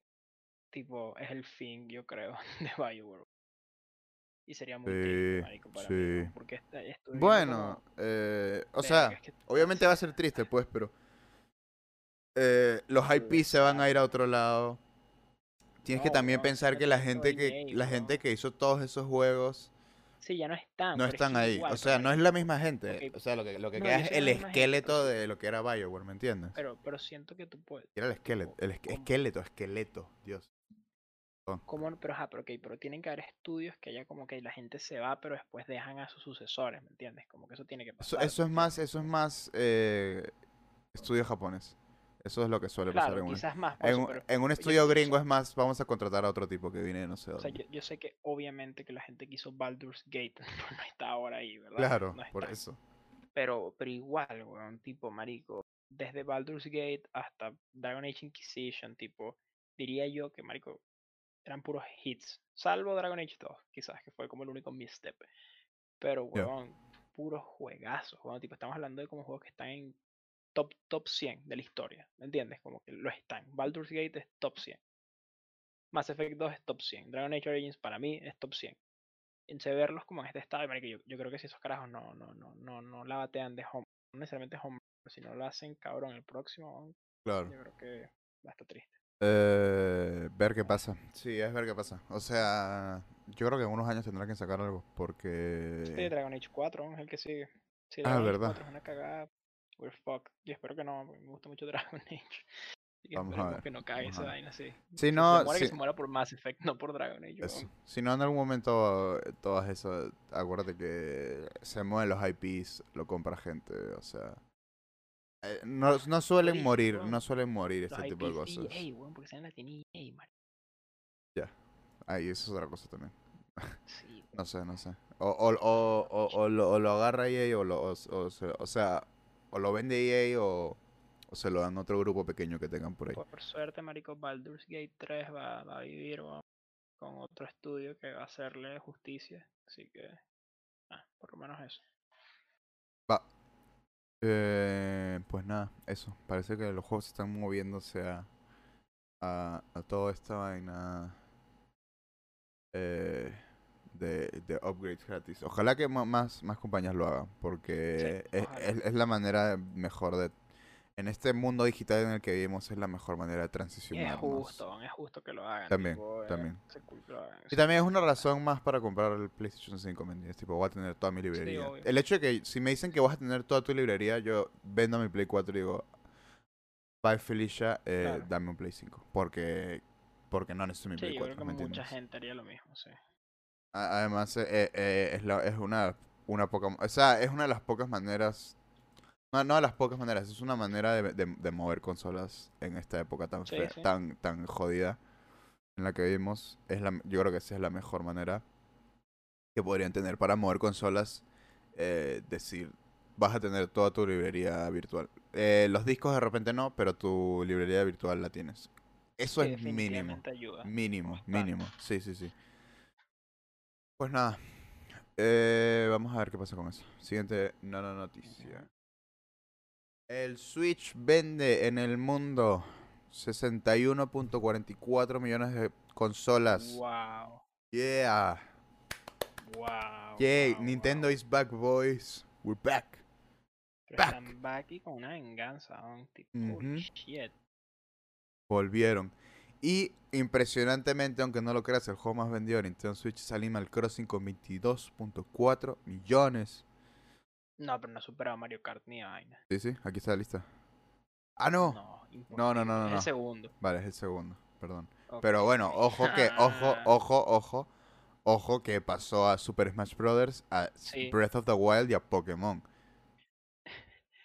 tipo, es el fin, yo creo, de BioWare. Y sería muy triste, Sí, marico, para sí. mí, weón, porque esta- Bueno, como, eh, o sea, es que obviamente va a ser triste, pues, pero eh, los IP se van a ir a otro lado. Tienes que No, también pensar que la gente que la gente que hizo todos esos juegos Sí, ya no están. no es están ahí. igual, O sea, no es la misma gente. O sea, lo que, lo que No, queda es el no gente, esqueleto de lo que era BioWare, ¿me entiendes? Pero, pero siento que tú puedes. Era el esqueleto, el esqueleto, esqueleto, Dios. ¿Cómo? no? Pero, ajá, pero, ok, pero tienen que haber estudios que haya como que la gente se va, pero después dejan a sus sucesores, ¿me entiendes? Como que eso tiene que pasar. eso es ¿me más, eso es más eh, estudio japonés. Eso es lo que suele pasar en un, quizás más. Por en eso, un, pero en un estudio gringo es más, vamos a contratar a otro tipo que viene de no sé O sea, dónde. yo, yo sé que obviamente que la gente que hizo Baldur's Gate no está ahora ahí, ¿verdad? Claro, No por eso. Pero, pero igual, weón, tipo, marico, desde Baldur's Gate hasta Dragon Age Inquisition, tipo, diría yo que, marico, eran puros hits. Salvo Dragon Age 2, quizás, que fue como el único misstep. Pero, weón, puros juegazos, weón, tipo, estamos hablando de como juegos que están en top, top 100 de la historia, ¿me entiendes? Como que lo están. Baldur's Gate es top 100. Mass Effect 2 es top 100. Dragon Age Origins para mí es top 100. Entonces verlos como en este estado, yo, yo creo que si esos carajos no, no, no, no, no la batean de home, no necesariamente home, pero si no lo hacen cabrón el próximo, Claro. yo creo que va a estar triste. Eh, ver qué pasa. Sí, es ver qué pasa. O sea, yo creo que en unos años tendrán que sacar algo. Sí, Porque. Dragon Age 4 es el que sigue. Si Ah, Dragon Age verdad. 4 es una cagada, we're fucked. Yo espero que no, porque me gusta mucho Dragon Age. Que Vamos a ver, que no caiga esa vaina así. Si no, se que si- se muera por Mass Effect, no por Dragon Age. Eso. Si no, en algún momento eh, todas esas. Acuérdate que se mueven los IPs, lo compra gente. O sea. Eh, no, no suelen dices, morir, weón. no suelen morir Los este tipo de IPs cosas. EA, weón, porque se la tiene EA, man. Ahí, eso es otra cosa también. Sí, No sé, no sé. O, o, o, o, lo, lo agarra EA o lo. O, o se- o sea, o lo vende EA o, se lo dan a otro grupo pequeño que tengan por ahí. Por suerte, marico, Baldur's Gate 3 va, va a vivir weón, con otro estudio que va a hacerle justicia. Así que, ah, por lo menos eso. Eh, pues nada, eso. Parece que los juegos están moviéndose a, a, a toda esta vaina eh, de, de upgrades gratis. Ojalá que más, más compañías lo hagan, porque es- es la manera mejor de... En este mundo digital en el que vivimos es la mejor manera de Y es justo, es justo que lo hagan. También, tipo, también. Y también es una razón más para comprar el PlayStation 5, ¿me entiendes? Tipo, voy a tener toda mi librería. el hecho de que si me dicen que vas a tener toda tu librería, yo vendo mi Play 4 y digo, bye Felicia, eh, Claro. dame un Play 5. Porque, porque no necesito mi Sí, Play yo 4, creo ¿me que mucha entiendes? gente haría lo mismo, sí. Además, eh, eh, es, la- es una, una poca... O sea, es una de las pocas maneras... No, no de las pocas maneras, es una manera de, de- de mover consolas en esta época tan, Sí, fea- sí. tan, tan jodida en la que vivimos. Es la, yo creo que esa es la mejor manera que podrían tener para mover consolas. eh, decir, vas a tener toda tu librería virtual. Eh, los discos de repente no, pero tu librería virtual la tienes. Eso Sí, es mínimo. ayuda. Mínimo, bastante. mínimo. Sí, sí, sí. Pues nada. Eh, vamos a ver qué pasa con eso. Siguiente no, no, noticia. El Switch vende en el mundo 61.44 millones de consolas. Wow, Yeah. wow. Yay. wow, Nintendo wow. is back, boys. We're back. Pero back. Están back y con una venganza, ¿no? tipo, shit. Volvieron. Y impresionantemente, aunque no lo creas, el juego más vendido de Nintendo Switch es Animal Crossing con 22.4 millones. No, pero no ha superado a Mario Kart ni a vaina. Sí, sí, aquí está la lista. Ah, no. No, No, no, no, no, Es el segundo. Vale, es el segundo, perdón. Pero bueno, ojo que, ojo, ojo, ojo, ojo que pasó a Super Smash Brothers, a Sí. Breath of the Wild y a Pokémon.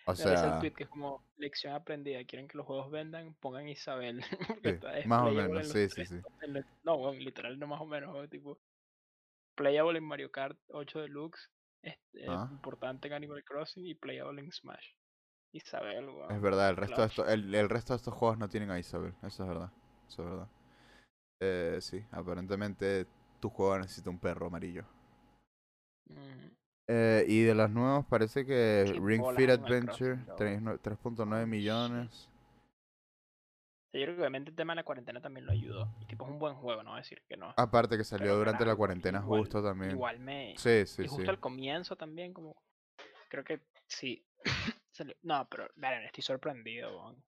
O Me parece el sea, tweet que es como lección aprendida. Quieren que los juegos vendan, pongan Isabel. Sí, es más o menos, sí, sí, sí. los- no, weón, literal, no más o menos. tipo, playable en Mario Kart 8 Deluxe, este, Ah. importante en Animal Crossing y playable en Smash. Isabel, weón. es verdad, el resto, de esto, el, el resto de estos juegos no tienen a Isabel, eso es verdad, eso es verdad. Eh, sí, aparentemente tu juego necesita un perro amarillo. Ujú. Eh, y de los nuevos parece que Qué Ring Fit Adventure, Crossing, bro. 3 3.9 Holy shit. millones. Yo creo que obviamente el tema de la cuarentena también lo ayudó. Y tipo, es un buen juego, no voy a decir que no. Aparte que salió Pero durante la cuarentena igual- justo también. Igual me. Sí, sí, y justo sí. al comienzo también, como. Creo que sí. No, pero, verán, estoy sorprendido, weón.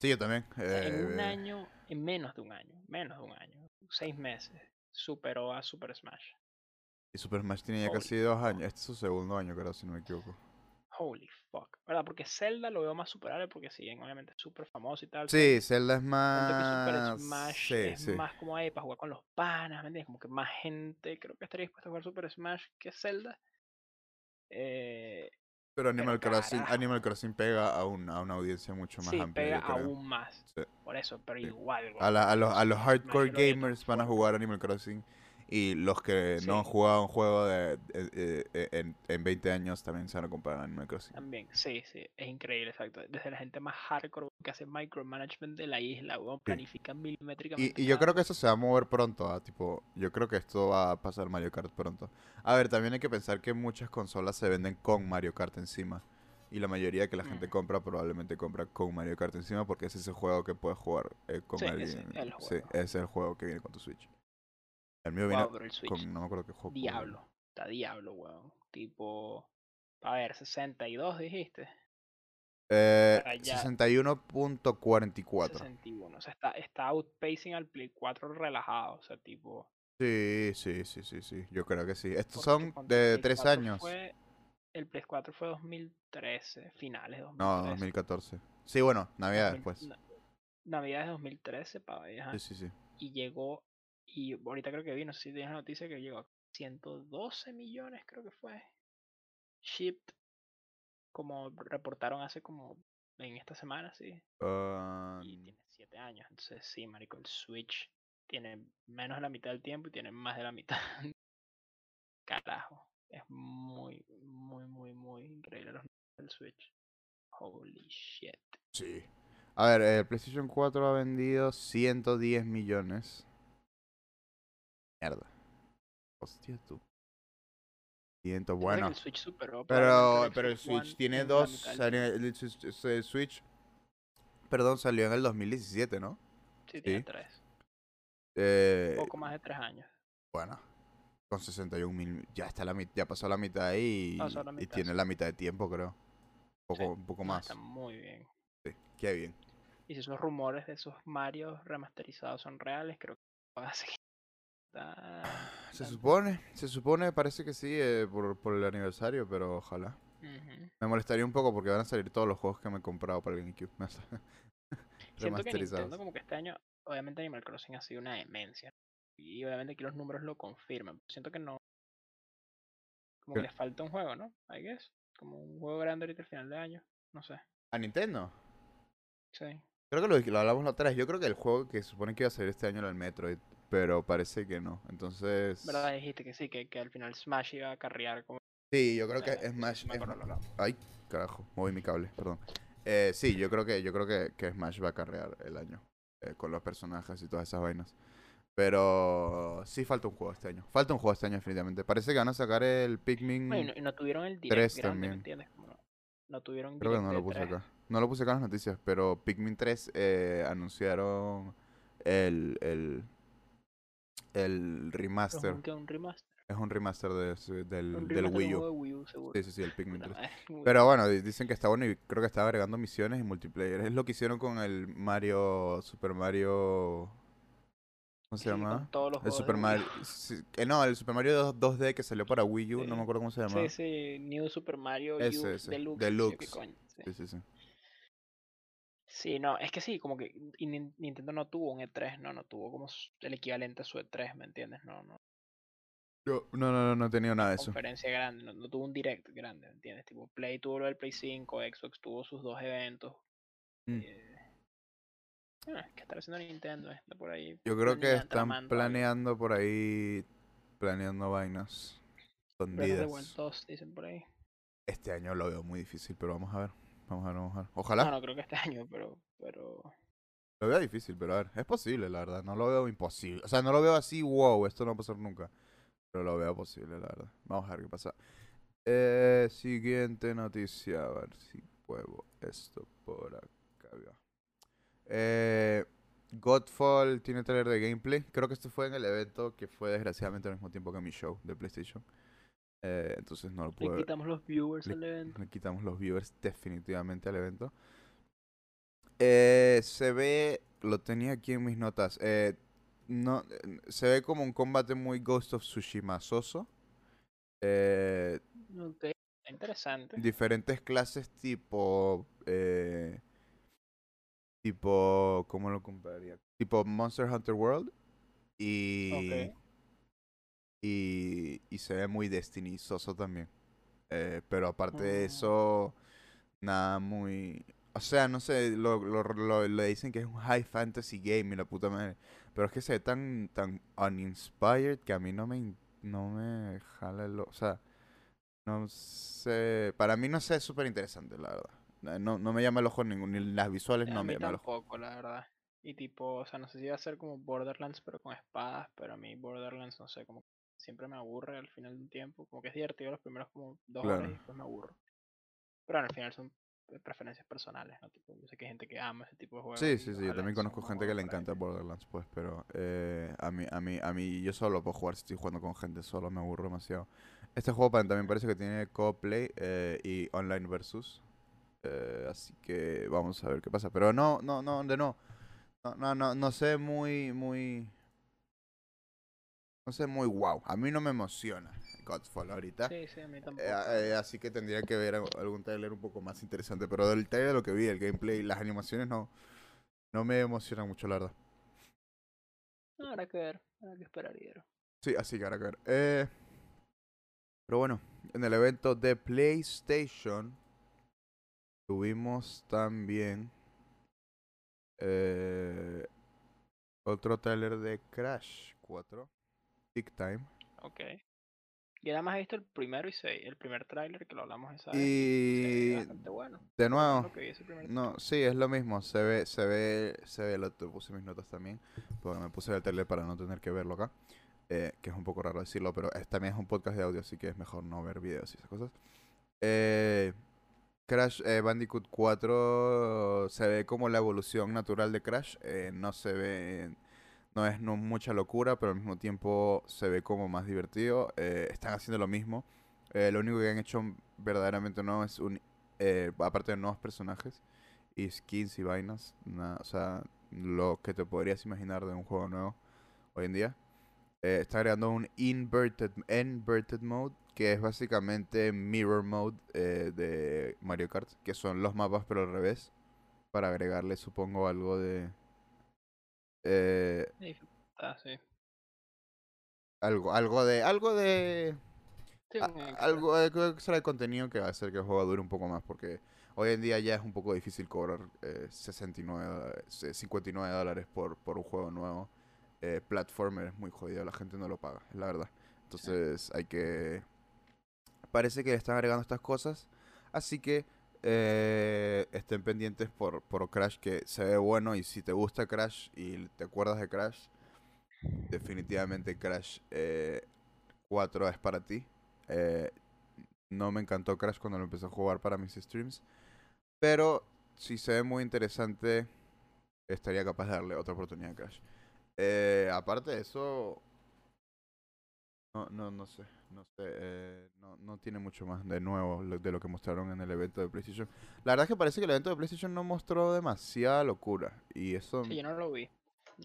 Sí, yo también. En un eh, año, en menos de un año, menos de un año, seis meses, superó a Super Smash. Y Super Smash tiene ya Holy casi dos años. Este es su segundo año, creo, si no me equivoco. Holy fuck. ¿Verdad? Porque Zelda lo veo más superable porque siguen obviamente súper famoso y tal. Sí, Zelda es más... Super Smash Sí, es sí. más como ahí para jugar con los panas, ¿me entiendes? Como que más gente creo que estaría dispuesta a jugar Super Smash que Zelda. Eh, Pero Animal Crossing, carajo. Animal Crossing pega a, un- a una audiencia mucho más sí, amplia, pega aún más. Sí. Por eso, pero Sí. igual. A, la- a los, a los hardcore gamers van a jugar Animal Crossing y los que no han jugado un juego de, eh, eh, en, en 20 años también se van a comprar Animal Crossing. También, sí, sí, es increíble, exacto. Desde la gente más hardcore que hace micromanagement de la isla, planifican milimétricamente. Y, y yo creo que eso se va a mover pronto, ah, tipo, yo creo que esto va a pasar Mario Kart pronto. A ver, también hay que pensar que muchas consolas se venden con Mario Kart encima. Y la mayoría que la gente Mm. compra probablemente compra con Mario Kart encima porque ese es el juego que puedes jugar eh, con Sí, alguien. es el Sí, juego. es el juego que viene con tu Switch. El mío Wow, viene pero el Switch, con, no me acuerdo qué juego. diablo, está diablo, weón. Tipo, a ver, 62 dijiste. Eh, Para allá. 61.44. 61. O sea, está, está outpacing al Play 4 relajado. O sea, tipo. Sí, sí, sí, sí, sí. Yo creo que sí. Estos son de tres 4 años. fue- el Play 4 fue 2013, finales de 2013. No, 2014. Sí, bueno, Navidad 2000 después. na- Navidades de 2013, pa, ajá, Sí, sí, sí. y llegó, y ahorita creo que vi, no sé si tienes la noticia, que llegó a 112 millones, creo que fue. Shipped, como reportaron hace como en esta semana, sí. Ah, Y tiene 7 años, entonces sí, marico, el Switch tiene menos de la mitad del tiempo y tiene más de la mitad. Carajo, es muy, muy, muy, muy increíble los números del Switch. Holy shit. sí. A ver, el PlayStation 4 ha vendido 110 millones. Mierda. Hostia tú. 100, Se me hace que bueno. el Switch superó Pero, pero el Switch tiene dos. El, Switch- el Switch, perdón, salió en el 2017, ¿no? Sí, tiene Sí. tres. Eh, Poco más de tres años. bueno, con 61 mil, ya está la ya pasó la mitad y, Pasó la y mitad, tiene sí. la mitad de tiempo, creo. Poco, Sí. un poco No, más. Está muy bien. Sí, qué bien. Y si esos rumores de esos Mario remasterizados son reales, creo que va a seguir. Está Se bastante- supone, se supone, parece que sí, eh, por, por el aniversario, pero ojalá. Me molestaría un poco porque van a salir todos los juegos que me he comprado para el GameCube. Siento que. Nintendo como que este año, obviamente Animal Crossing ha sido una demencia. Y obviamente aquí los números lo confirman. Siento que no. Como que les falta un juego, ¿no? I guess. Como un juego grande ahorita al final de año. No sé. ¿A Nintendo? Sí. Creo que lo, lo hablamos la otra vez. Yo creo que el juego que se supone que iba a salir este año era el Metroid, pero parece que no. Entonces... ¿Verdad? Dijiste que sí, que, que al final Smash iba a carrear como. Sí, yo creo que Smash... es-. Ay, carajo, moví mi cable, perdón. Eh, sí, yo creo que yo creo que, que Smash va a carrear el año eh, con los personajes y todas esas vainas. Pero sí falta un juego este año. Falta un juego este año definitivamente. Parece que van a sacar el Pikmin. Bueno, y, no, no tuvieron el direct tres grande, también. ¿me entiendes? Como no, no tuvieron Creo que no lo puse acá. No lo puse acá en las noticias, pero Pikmin 3 eh, anunciaron el, el, el remaster. es un, remaster. Es un remaster de del, Un del remaster de Wii U. de Wii U, seguro. Sí, sí, sí, el Pikmin Puta 3. madre, muy Pero bueno. bueno, di- dicen que está bueno y creo que está agregando misiones y multiplayer. Es lo que hicieron con el Mario, Super Mario... ¿Cómo se llama? todos los El Super. Mario... sí, que no, el Super Mario 2, d que salió para Wii U, no Sí. me acuerdo cómo se llama. Sí, sí, New Super Mario Ese, U ese, Deluxe. Deluxe. sí. Sí, sí, sí. No, es que sí, como que Nintendo no tuvo un E3, no, no tuvo como el equivalente a su E3, ¿me entiendes? No, no, Yo, no, no, no, no he tenido nada de eso. conferencia grande, no, no tuvo un direct grande, ¿me entiendes? Tipo, Play tuvo lo del Play 5, Xbox tuvo sus dos eventos. Mm. eh, ah, ¿Qué está haciendo Nintendo? Está por ahí. Yo creo que están planeando por ahí, planeando vainas escondidas. 2, dicen por ahí. Este año lo veo muy difícil, pero vamos a ver. Vamos a ver, vamos a ver. Ojalá. No, no creo que este año, pero, pero Lo veo difícil, pero a ver, es posible, la verdad. No lo veo imposible. O sea, no lo veo así, wow, esto no va a pasar nunca. Pero lo veo posible, la verdad. Vamos a ver qué pasa. Eh, siguiente noticia, a ver si puedo esto por acá. Eh, Godfall tiene trailer de gameplay. Creo que esto fue en el evento que fue desgraciadamente al mismo tiempo que mi show de PlayStation. Eh, entonces no lo le pude quitamos los viewers le- al evento. le quitamos los viewers definitivamente al evento. Eh, se ve, lo tenía aquí en mis notas. eh, no, se ve como un combate muy Ghost of Tsushima soso. Eh, Ok, interesante. diferentes clases tipo, eh, tipo, ¿cómo lo compararía? Tipo Monster Hunter World y Ok. Y, y se ve muy Destiny soso también. Eh, pero aparte de Mm. eso, nada muy... O sea, no sé, lo, lo, lo- le dicen que es un high fantasy game y la puta madre. Pero es que se ve tan, tan uninspired que a mí no me, no me jala el... O sea, no sé... Para mí no sé, es súper interesante, la verdad. Eh, No, no me llama el ojo ningún, ni las visuales A no mí me llama el ojo. la verdad. Y tipo, o sea, no sé si va a ser como Borderlands, pero con espadas, pero a mí Borderlands, no sé, como siempre me aburre al final de un tiempo. Como que es divertido los primeros como dos horas y después me aburro. Pero al final son eh, preferencias personales, ¿no? Tipo, yo sé que hay gente que ama ese tipo de juegos. Sí, sí, sí, yo también conozco gente que le encanta. Borderlands, pues, pero eh, a mí, a mí, a mí, yo solo puedo jugar si estoy jugando con gente solo, me aburro demasiado. Este juego también parece que tiene co-play eh, y online versus, eh, así que vamos a ver qué pasa. Pero no, no, no, de no, no, no, no, no sé muy, muy, no sé muy wow. A mí no me emociona Godfall ahorita. Sí, sí, a mí tampoco. Eh, eh, así que tendría que ver al- algún trailer un poco más interesante. Pero del trailer lo que vi, el gameplay, las animaciones no, no me emocionan mucho, la verdad. No, habrá que ver, habrá que esperar y ver. Sí, así que habrá que ver. Eh, pero bueno, en el evento de PlayStation tuvimos también eh, otro trailer de Crash 4, Big Time. Ok. Yo nada más he visto el primero y seis, el primer tráiler que lo hablamos esa vez. y bastante bueno. de nuevo, No, sí, es lo mismo. Se ve, se ve, se ve, lo puse mis notas también. Porque me puse el trailer para no tener que verlo acá. eh, que es un poco raro decirlo, pero es- también es un podcast de audio, así que es mejor no ver videos y esas cosas. Eh, Crash eh, Bandicoot 4 se ve como la evolución natural de Crash. eh, no se ve. No es no mucha locura, pero al mismo tiempo se ve como más divertido. eh, están haciendo lo mismo. eh, lo único que han hecho verdaderamente nuevo es un. eh, aparte de nuevos personajes y skins y vainas. na- o sea, lo que te podrías imaginar de un juego nuevo hoy en día. Eh, está agregando un inverted, inverted mode, que es básicamente mirror mode eh, de Mario Kart, que son los mapas pero al revés, para agregarle supongo algo de... eh, Dificultad, sí. algo, algo de... Algo de... Sí, a- algo de que será el contenido que va a hacer que el juego dure un poco más, porque hoy en día ya es un poco difícil cobrar eh, 69, dólares- eh, 59 dólares por, por un juego nuevo. Eh, platformer es muy jodido, la gente no lo paga, es la verdad. Entonces hay que... Parece que le están agregando estas cosas, así que eh, estén pendientes por, por Crash, que se ve bueno y si te gusta Crash y te acuerdas de Crash, definitivamente Crash eh, 4 es para ti. Eh, no me encantó Crash cuando lo empecé a jugar para mis streams. Pero si se ve muy interesante, estaría capaz de darle otra oportunidad a Crash. Eh, aparte de eso, no, no, no sé, no sé, eh, no, no tiene mucho más de nuevo de lo que mostraron en el evento de PlayStation. La verdad es que parece que el evento de PlayStation no mostró demasiada locura y eso Sí, yo no lo vi.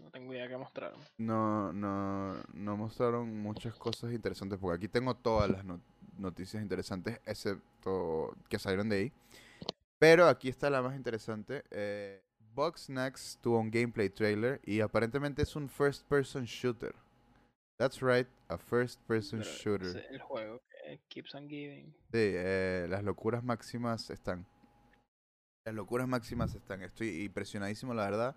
No tengo idea qué mostraron. no, no, no mostraron muchas cosas interesantes, porque aquí tengo todas las no- noticias interesantes, excepto que salieron de ahí. Pero aquí está la más interesante. Eh, Bugsnax tuvo un gameplay trailer y aparentemente es un first person shooter. That's right, a first person Pero shooter. es el juego que keeps on giving. Sí, eh, las locuras máximas están. Las locuras máximas están. Estoy impresionadísimo, la verdad.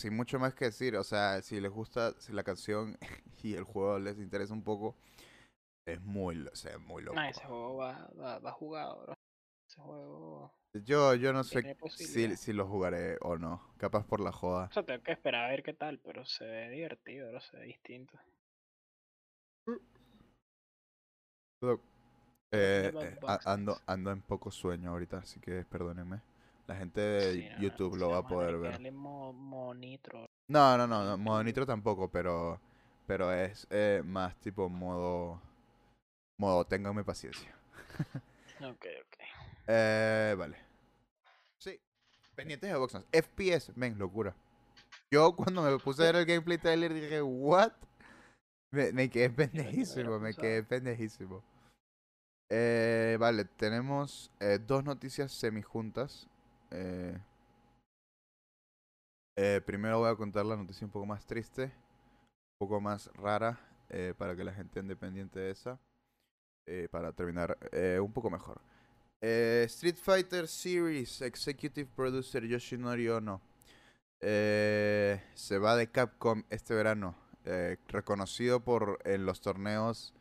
Sin mucho más que decir, o sea, si les gusta, si la canción y el juego les interesa un poco, es muy, lo- o sea, muy loco. Nah, ese juego va, va, va jugado, bro. Ese juego. Yo, yo no sé si, si lo jugaré o no. Capaz por la joda. O sea, tengo que esperar a ver qué tal, pero se ve divertido, bro. Se ve distinto. Pero, eh, eh, ando, ando en poco sueño ahorita, así que perdónenme. La gente de Sí, no, no, YouTube lo va a poder ver. darle mo- monitro. No, no, no, no, modo nitro tampoco, pero pero es eh, más tipo modo modo ténganme paciencia. Ok, ok. Eh, vale. Pendientes de Boxnas. FPS, men, locura. Yo cuando me puse a ver el gameplay trailer dije, "What?" Me, me quedé pendejísimo, me quedé pendejísimo. Eh, vale, tenemos eh, dos noticias semijuntas. Eh, eh, primero voy a contar la noticia un poco más triste, un poco más rara, para que la gente ande pendiente de esa. para terminar un poco mejor. Eh, Street Fighter Series Executive Producer Yoshinori Ono eh, se va de Capcom este verano. eh, reconocido por en los torneos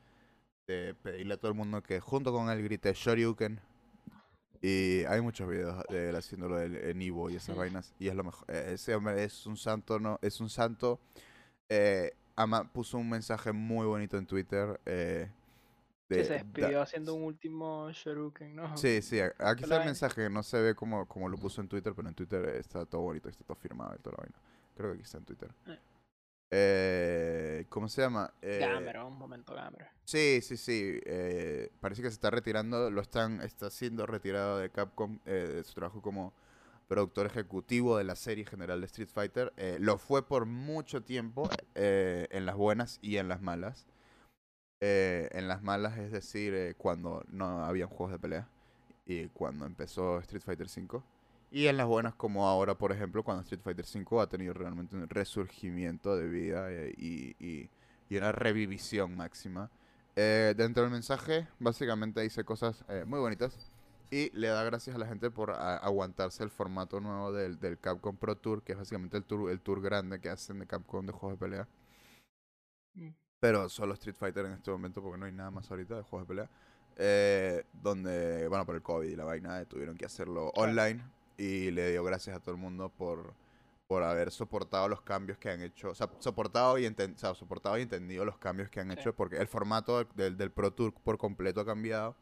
de pedirle a todo el mundo que junto con él grite Shoryuken. Y hay muchos videos de él haciéndolo en Evo y esas vainas. Y es lo mejor. eh, ese hombre es un santo, no, es un santo. eh, ama- puso un mensaje muy bonito en Twitter. eh, De- se da- despidió haciendo un último Shoryuken, ¿no? Sí, sí, aquí está el mensaje, no se ve como, como lo puso en Twitter, pero en Twitter está todo bonito, está todo firmado y toda la vaina. Creo que aquí está en Twitter. Eh. Eh, ¿Cómo se llama? Eh, un momento gamer. Sí, sí, sí. eh, parece que se está retirando, lo están, está siendo retirado de Capcom, eh, de su trabajo como productor ejecutivo de la serie general de Street Fighter. Eh, lo fue por mucho tiempo, eh, en las buenas y en las malas. Eh, en las malas, es decir, eh, cuando no habían juegos de pelea y cuando empezó Street Fighter V. Y en las buenas, como ahora, por ejemplo, cuando Street Fighter V ha tenido realmente un resurgimiento de vida eh, y, y- y una revivisión máxima. Eh, dentro del mensaje, básicamente dice cosas eh, muy bonitas y le da gracias a la gente por aguantarse el formato nuevo del, del Capcom Pro Tour, que es básicamente el tour, el tour grande que hacen de Capcom de juegos de pelea. Mm. Pero solo Street Fighter en este momento, porque no hay nada más ahorita de juegos de pelea. Eh, donde, bueno, por el COVID y la vaina, eh, tuvieron que hacerlo online. Y le dio gracias a todo el mundo por, por haber soportado los cambios que han hecho. O sea, soportado y, enten- o sea, soportado y entendido los cambios que han Sí. hecho. Porque el formato del, del Pro Tour por completo ha cambiado.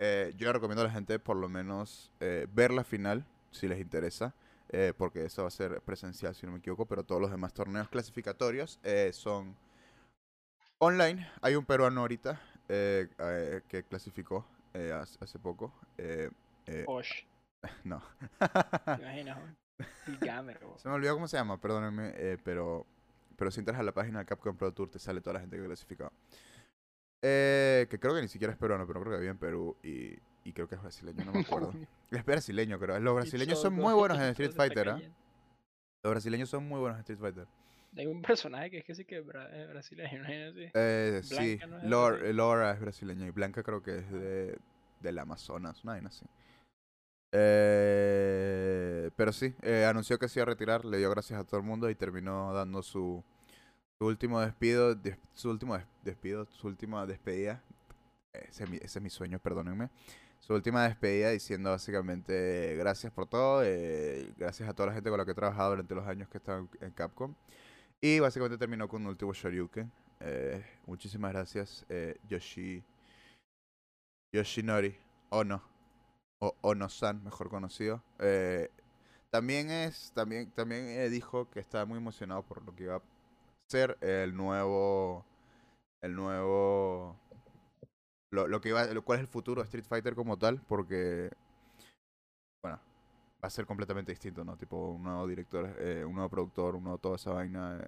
Eh, yo recomiendo a la gente por lo menos eh, ver la final, si les interesa, eh, porque eso va a ser presencial, si no me equivoco, pero todos los demás torneos clasificatorios eh, son online. Hay un peruano ahorita eh, eh, que clasificó eh, hace, poco. eh, eh, Osh, no, weón. se me olvidó cómo se llama, perdónenme, eh, pero, pero si entras a la página de Capcom Pro Tour te sale toda la gente que clasificó. Eh, que creo que ni siquiera es peruano, pero creo que vive en Perú y, y creo que es brasileño, no me acuerdo. Es brasileño, creo. Los brasileños son muy buenos en Street Fighter, ¿ah? Los brasileños son muy buenos en Street Fighter. Hay un personaje que es que sí que es bra- es brasileño, imagínate. Eh, sí, no es eh, Laura es brasileña y Blanca creo que es de, del Amazonas, una vaina así. Eh, pero sí, eh, anunció que se iba a retirar, le dio gracias a todo el mundo y terminó dando su, su último despido, des- su último des- despido, su última despedida. Ese es, mi, ese es mi sueño, perdónenme. Su última despedida diciendo básicamente gracias por todo, eh, gracias a toda la gente con la que he trabajado durante los años que he estado en Capcom. Y básicamente terminó con un último Shoryuken. Eh, muchísimas gracias, eh, Yoshi. Yoshinori Ono. O Ono-san, mejor conocido. Eh, también es. También, también eh, dijo que estaba muy emocionado por lo que iba a ser el nuevo. El nuevo. Lo, lo que iba, lo, cuál es el futuro de Street Fighter como tal, porque. Va a ser completamente distinto, ¿no? Tipo, un nuevo director, eh, un nuevo productor, un nuevo toda esa vaina.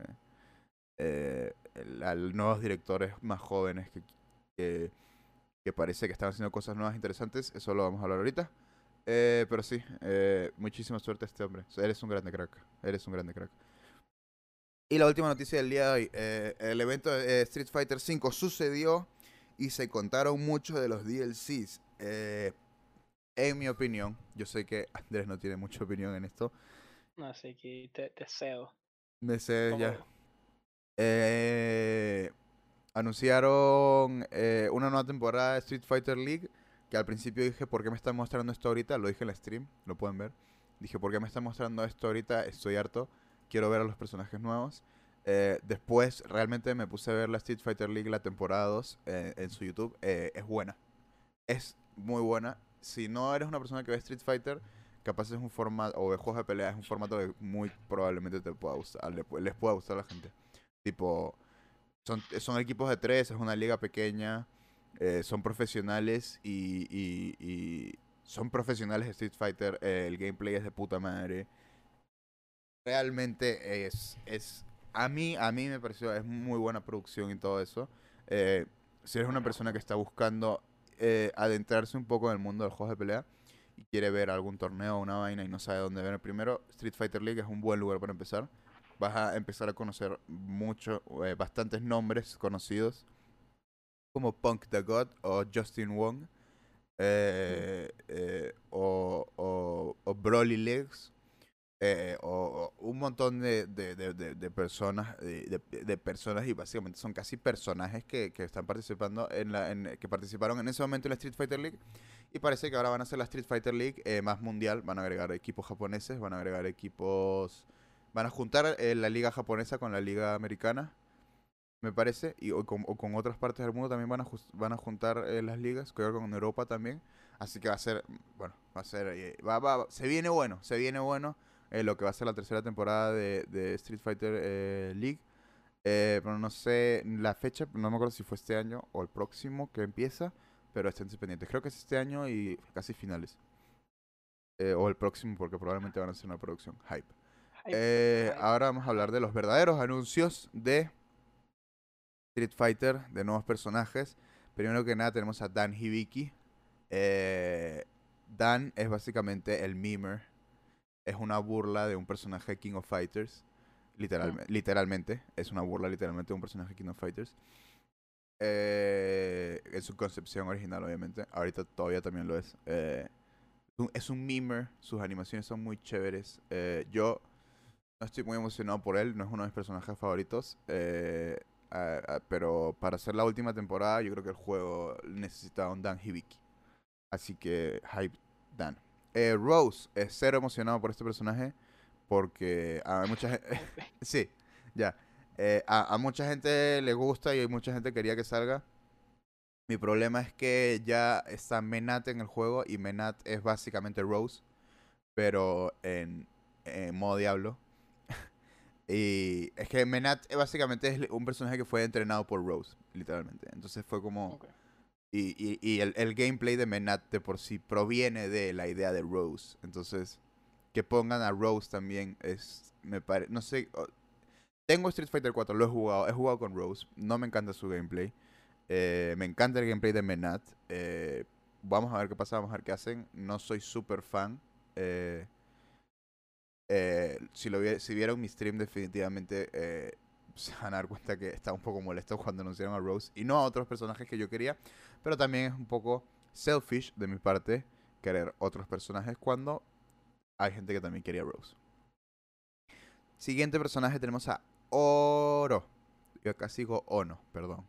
eh, eh, nuevos directores más jóvenes que, que, parece que están haciendo cosas nuevas interesantes. Eso lo vamos a hablar ahorita. Eh, pero sí, eh, muchísima suerte a este hombre. Eres un grande crack. Eres un grande crack. Y la última noticia del día de hoy. el evento de Street Fighter V sucedió y se contaron muchos de los DLCs. Eh, en mi opinión, yo sé que Andrés no tiene mucha opinión en esto. No, así que te, te cedo. Me sé ya. Eh, anunciaron eh, una nueva temporada de Street Fighter League. Que al principio dije, ¿por qué me están mostrando esto ahorita? Lo dije en la stream, lo pueden ver. Dije, ¿por qué me están mostrando esto ahorita? Estoy harto. Quiero ver a los personajes nuevos. Eh, después, realmente me puse a ver la Street Fighter League, la temporada 2, eh, en su YouTube. Eh, es buena. Es muy buena. Si no eres una persona que ve Street Fighter, capaz es un formato, o ve juegos de pelea, es un formato que muy probablemente te pueda gustar, les pueda gustar a la gente. Tipo, son, son equipos de tres, es una liga pequeña, eh, son profesionales y, y- y son profesionales de Street Fighter, eh, el gameplay es de puta madre. Realmente es, es, a mí, a mí me pareció, es muy buena producción y todo eso. Eh, si eres una persona que está buscando eh, adentrarse un poco en el mundo de los juegos de pelea y quiere ver algún torneo o una vaina y no sabe dónde ver primero, Street Fighter League es un buen lugar para empezar. Vas a empezar a conocer mucho, eh, bastantes nombres conocidos como Punk the God o Justin Wong eh, eh, o, o, o Broly Legs eh, o, o un montón de, de, de- de- personas de, de- personas y básicamente son casi personajes que, que están participando en la en- que participaron en ese momento en la Street Fighter League. Y parece que ahora van a hacer la Street Fighter League eh, más mundial. Van a agregar equipos japoneses van a agregar equipos van a juntar eh, la liga japonesa con la liga americana me parece y con, o con otras partes del mundo también van a jus- van a juntar eh, las ligas creo con Europa también. Así que va a ser bueno va a ser eh, va- va- se viene bueno se viene bueno eh, lo que va a ser la tercera temporada de, de Street Fighter eh, League. Eh, pero no sé la fecha, no me acuerdo si fue este año o el próximo que empieza, pero estén pendientes. Creo que es este año y casi finales. O el próximo, porque probablemente van a hacer una producción. Hype. Ay, ahora vamos a hablar de los verdaderos anuncios de Street Fighter, de nuevos personajes. Primero que nada tenemos a Dan Hibiki. Dan es básicamente el mimer. Es una burla de un personaje de King of Fighters. Literalme- Literalmente. Es una burla literalmente de un personaje de King of Fighters. Eh, en su concepción original, obviamente. Ahorita todavía también lo es. Eh, es un- mimer. Sus animaciones son muy chéveres. Eh, yo no estoy muy emocionado por él. No es uno de mis personajes favoritos. pero para hacer la última temporada, yo creo que el juego necesitaba un Dan Hibiki. Así que, hype Dan. Eh, Rose es cero emocionado por este personaje. Porque a mucha gente. sí, ya. Eh, a, a mucha gente le gusta y mucha gente quería que salga. Mi problema es que ya está Menat en el juego y Menat es básicamente Rose, pero en, en modo Diablo. y es que Menat básicamente es un personaje que fue entrenado por Rose, literalmente. Entonces fue como... Y, y, y el, el gameplay de Menat de por sí proviene de la idea de Rose. Entonces, que pongan a Rose también es... Me parece... No sé... tengo Street Fighter 4, lo he jugado. He jugado con Rose. No me encanta su gameplay. Eh, me encanta el gameplay de Menat. Eh, vamos a ver qué pasa, vamos a ver qué hacen. No soy súper fan. Eh, eh, si, lo vie- si vieron mi stream, definitivamente se van a dar cuenta que estaba un poco molesto cuando anunciaron a Rose y no a otros personajes que yo quería. Pero también es un poco selfish de mi parte querer otros personajes cuando hay gente que también quería Rose. Siguiente personaje tenemos a Oro. Yo acá sigo Ono, perdón.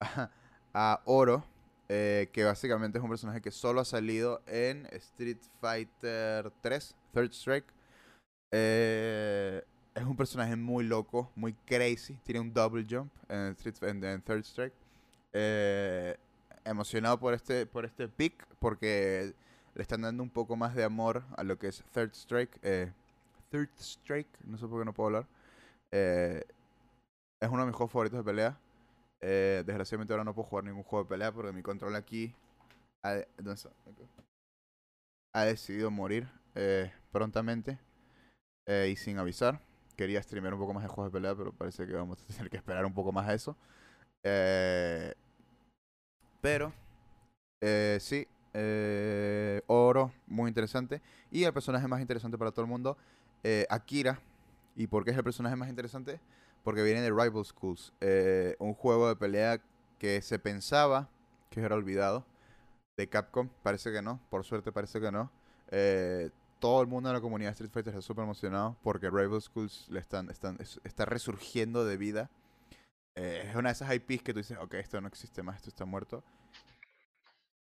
a Oro, eh, que básicamente es un personaje que solo ha salido en Street Fighter 3, Third Strike. Eh, es un personaje muy loco, muy crazy. Tiene un double jump en, Street, en Third Strike. Eh, emocionado por este, por este pick porque le están dando un poco más de amor a lo que es Third Strike. eh, Third Strike, no sé por qué no puedo hablar. Eh, es uno de mis juegos favoritos de pelea. Eh, desgraciadamente ahora no puedo jugar ningún juego de pelea porque mi control aquí ha, ha decidido morir eh, prontamente eh, y sin avisar. Quería streamear un poco más de juegos de pelea, pero parece que vamos a tener que esperar un poco más a eso. Eh, pero, eh, sí, eh, Oro, muy interesante. Y el personaje más interesante para todo el mundo, eh, Akira. ¿Y por qué es el personaje más interesante? Porque viene de Rival Schools, un juego de pelea que se pensaba que era olvidado de Capcom. Parece que no, por suerte parece que no. Todo el mundo en la comunidad de Street Fighter está súper emocionado porque Rival Schools le están, están, es- está resurgiendo de vida. Es una de esas IPs que tú dices, ok, esto no existe más, esto está muerto.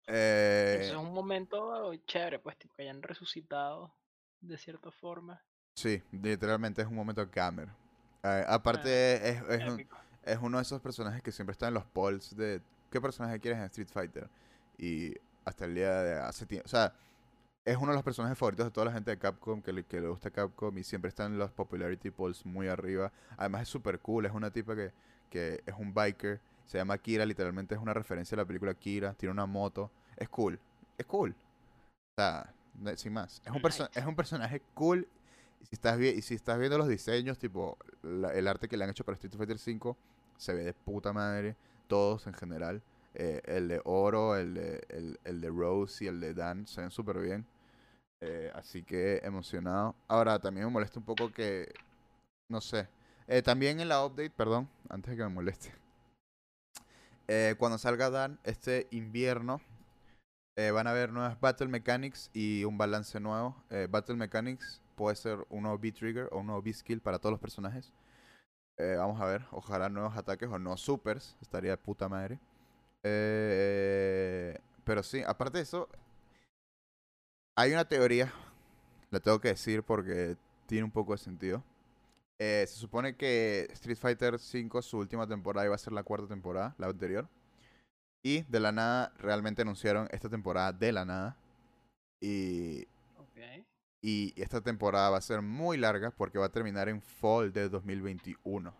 Eh, Eso es un momento chévere, pues, tipo, que hayan resucitado de cierta forma. sí, literalmente es un momento gamer. Eh, aparte, es, es un- es uno de esos personajes que siempre está en los polls de qué personaje quieres en Street Fighter. Y hasta el día de hace tiempo. O sea, es uno de los personajes favoritos de toda la gente de Capcom que le, que le gusta Capcom y siempre está en los popularity polls muy arriba. Además, es súper cool. Es una tipa que, que es un biker. Se llama Kira, literalmente es una referencia a la película Kira. Tiene una moto. Es cool. Es cool. O sea, sin más. Es un, Nice. es un personaje cool. Y si, estás y si estás viendo los diseños, tipo la- el arte que le han hecho para Street Fighter 5, se ve de puta madre. Todos en general. Eh, el de Oro, el de, el, el de Rose y el de Dan se ven súper bien. Eh, así que emocionado. Ahora, también me molesta un poco que. No sé. Eh, también en la update, perdón, antes de que me moleste. Eh, cuando salga Dan este invierno, eh, van a haber nuevas Battle Mechanics y un balance nuevo. Eh, Battle Mechanics puede ser un nuevo B-Trigger o un nuevo B-Skill para todos los personajes. Vamos a ver, ojalá nuevos ataques o no supers, estaría de puta madre. Pero sí, aparte de eso, hay una teoría, la tengo que decir porque tiene un poco de sentido. Eh, se supone que Street Fighter V, su última temporada, iba a ser la cuarta temporada, la anterior. Y de la nada, realmente anunciaron esta temporada de la nada. Y, y esta temporada va a ser muy larga porque va a terminar en fall de 2021.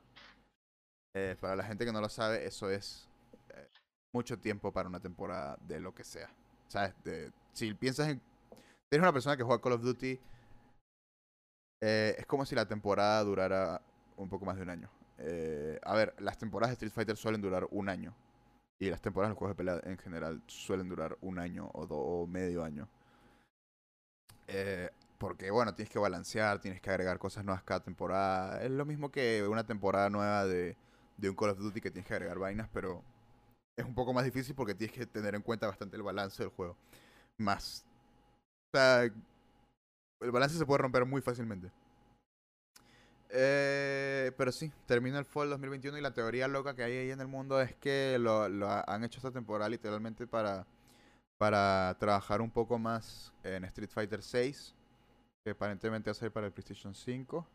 Eh, para la gente que no lo sabe, eso es eh, mucho tiempo para una temporada de lo que sea. ¿Sabes? De- si piensas en... Tienes una persona que juega Call of Duty, eh, es como si la temporada durara un poco más de un año. Eh, a ver, las temporadas de Street Fighter suelen durar un año. Y las temporadas de los juegos de pelea en general suelen durar un año o, do- o medio año. Eh, porque, bueno, tienes que balancear, tienes que agregar cosas nuevas cada temporada. Es lo mismo que una temporada nueva de, de un Call of Duty que tienes que agregar vainas, pero es un poco más difícil porque tienes que tener en cuenta bastante el balance del juego. Más. O sea, el balance se puede romper muy fácilmente. Eh, pero sí, termina el Fall 2021 y la teoría loca que hay ahí en el mundo es que lo, lo ha- han hecho esta temporada literalmente para, para trabajar un poco más en Street Fighter 6, que aparentemente va a ser para el PlayStation 5.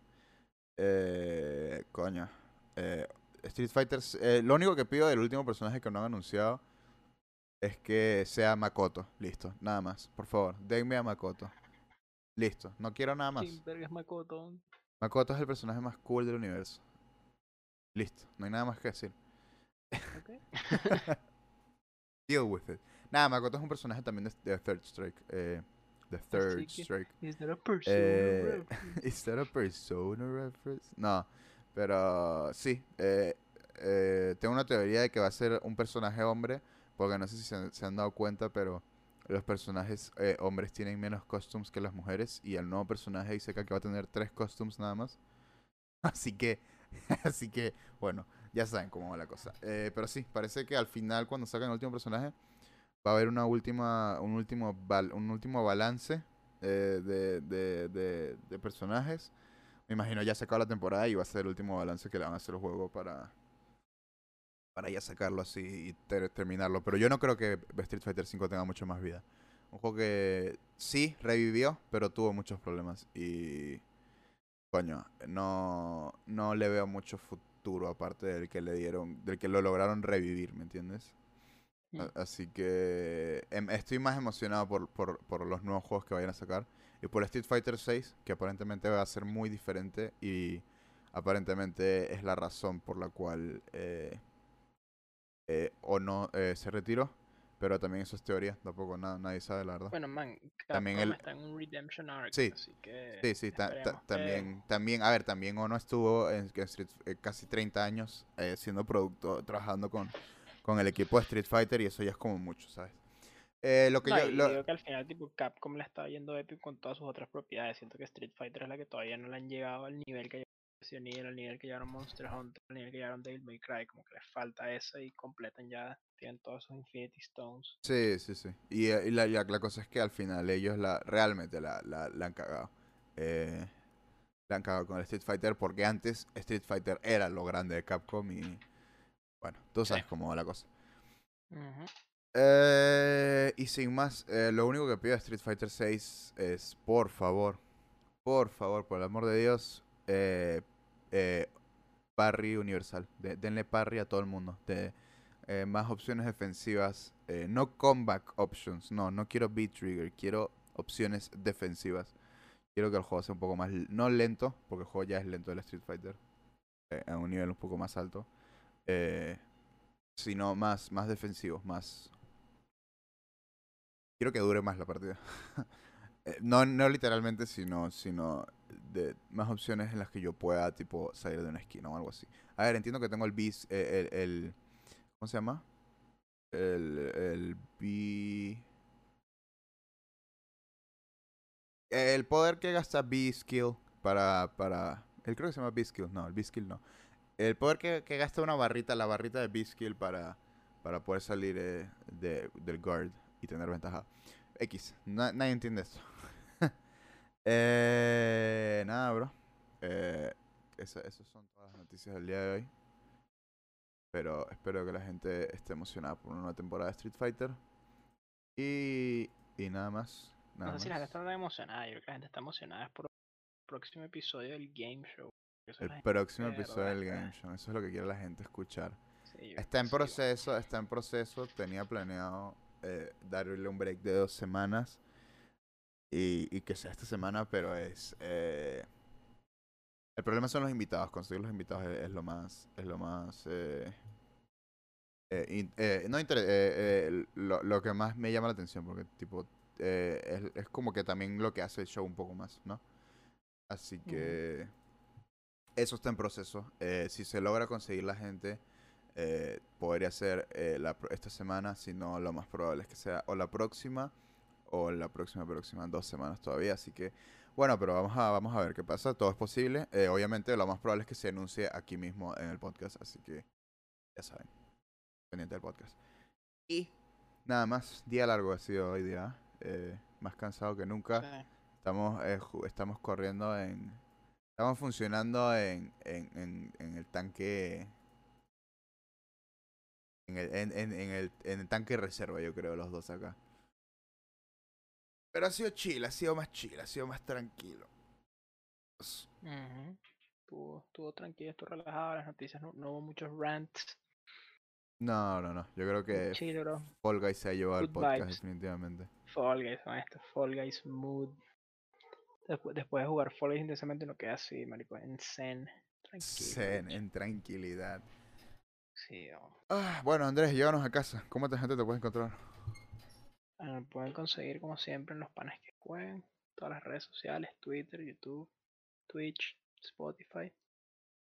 Eh, coño. eh, Street Fighter, eh, lo único que pido del último personaje que no han anunciado es que sea Makoto. Listo, nada más. Por favor, denme a Makoto. Listo, no quiero nada más. Verga es Makoto. Makoto es el personaje más cool del universo. Listo, no hay nada más que decir. Ok. Deal with it. Nada, Makoto es un personaje también de, de Third Strike. Eh, de Third que- Strike. Is that a person? Eh, ¿Is that a persona reference? No, pero sí. eh, eh, tengo una teoría de que va a ser un personaje hombre, porque no sé si se han dado cuenta, pero los personajes eh, hombres tienen menos costumes que las mujeres y el nuevo personaje dice que va a tener tres costumes nada más. Así que, así que, bueno, ya saben cómo va la cosa. Eh, pero sí, parece que al final cuando sacan el último personaje va a haber una última, un último, un último balance eh, de, de, de, de personajes. Me imagino ya sacado la temporada y va a ser el último balance que le van a hacer al juego para para ya sacarlo así y ter- terminarlo. Pero yo no creo que Street Fighter V tenga mucho más vida. Un juego que sí revivió, pero tuvo muchos problemas y coño, no no le veo mucho futuro aparte del que le dieron, del que lo lograron revivir, ¿me entiendes? Mm. Así que em, estoy más emocionado por, por, por los nuevos juegos que vayan a sacar. Y por Street Fighter 6, que aparentemente va a ser muy diferente. Y aparentemente es la razón por la cual eh, eh, o no eh, se retiró. Pero también eso es teoría, tampoco na- nadie sabe la verdad. Bueno, man, Capcom También el- está en un Redemption Arc, Sí. así que Sí, sí, ta- ta- que- también, también, a ver, también Ono estuvo en Street, eh, casi 30 años eh, siendo producto, trabajando con, con el equipo de Street Fighter y eso ya es como mucho, ¿sabes? Eh, lo que No, yo, lo- digo que al final tipo Capcom le está yendo épico con todas sus otras propiedades. Siento que Street Fighter es la que todavía no le han llegado al nivel que Evil, al nivel que llevaron Monster Hunter, al nivel que llevaron Devil May Cry, como que les falta eso y completan ya, tienen todos sus Infinity Stones. Sí, sí, sí. Y, eh, y la, la- la cosa es que al final ellos la realmente la, la, la han cagado. Eh, la han cagado con el Street Fighter porque antes Street Fighter era lo grande de Capcom y bueno, tú sabes Sí. cómo va la cosa. Eh, y sin más, eh, lo único que pido a Street Fighter 6 es, por favor, por favor, por el amor de Dios, eh, eh, parry universal. De- denle parry a todo el mundo. Eh, más opciones defensivas. eh, no comeback options. No, no quiero beat trigger. Quiero opciones defensivas. Quiero que el juego sea un poco más, no lento, porque el juego ya es lento del Street Fighter. a un nivel un poco más alto. sino más, más defensivos, más quiero que dure más la partida. Eh, no, no literalmente, sino, sino de más opciones en las que yo pueda, tipo, salir de una esquina o algo así. A ver, entiendo que tengo el bis, eh, el, el- ¿cómo se llama? El, el B... El poder que gasta B-Skill para, para... Él creo que se llama B-Skill, no, el B-Skill no. El poder que, que gasta una barrita, la barrita de B-Skill para, para poder salir eh, de, del guard y tener ventaja. X, na- nadie entiende esto. eh, nada, bro. Eh, esa- esas son todas las noticias del día de hoy. Pero espero que la gente esté emocionada por una nueva temporada de Street Fighter. Y, y nada más. Nada No sé si la gente está tan emocionada, yo creo que la gente está emocionada es por el próximo episodio del Game Show. Eso El próximo episodio del Game Show. Eso es lo que quiere la gente escuchar. Sí, Está en sí, bueno. proceso, está en proceso. Tenía planeado eh, darle un break de dos semanas. Y, y que sea esta semana, pero es... eh, el problema son los invitados. Conseguir los invitados es, es lo más... Es lo más... eh, eh, in- eh, no eh, lo, lo que más me llama la atención, porque tipo... es, es como que también lo que hace el show un poco más, ¿no? Así que... Eso está en proceso. Eh, si se logra conseguir la gente, eh, podría ser eh, la, esta semana, si no, lo más probable es que sea o la próxima o la próxima próxima, dos semanas todavía. Así que, bueno, pero vamos a, vamos a ver qué pasa. Todo es posible. Eh, obviamente, lo más probable es que se anuncie aquí mismo en el podcast. Así que, ya saben, pendiente del podcast. Y nada más, día largo ha sido hoy día. eh, más cansado que nunca. Estamos, eh, estamos corriendo en. Estamos funcionando en, en, en, en el tanque. En el, en, en, en el, en el tanque reserva, yo creo, los dos acá. Pero ha sido chill, ha sido más chill, ha sido más tranquilo. Ujú. Estuvo, estuvo tranquilo, estuvo relajado, las noticias no, no hubo muchos rants. No, no, no. Yo creo que bro. Fall Guys se ha llevado Good podcast vibes. definitivamente. Fall Guys, maestro. Fall Guys Mood. Después, después de jugar Fall Guys intensamente uno queda así, marico, en zen. Tranquilo. Zen, en tranquilidad. Sí, oh. Ah, bueno, Andrés, llévanos a casa. ¿Cómo te gente te puedes encontrar? Ah, pueden conseguir como siempre en los panes que jueguen. Todas las redes sociales, Twitter, YouTube, Twitch, Spotify.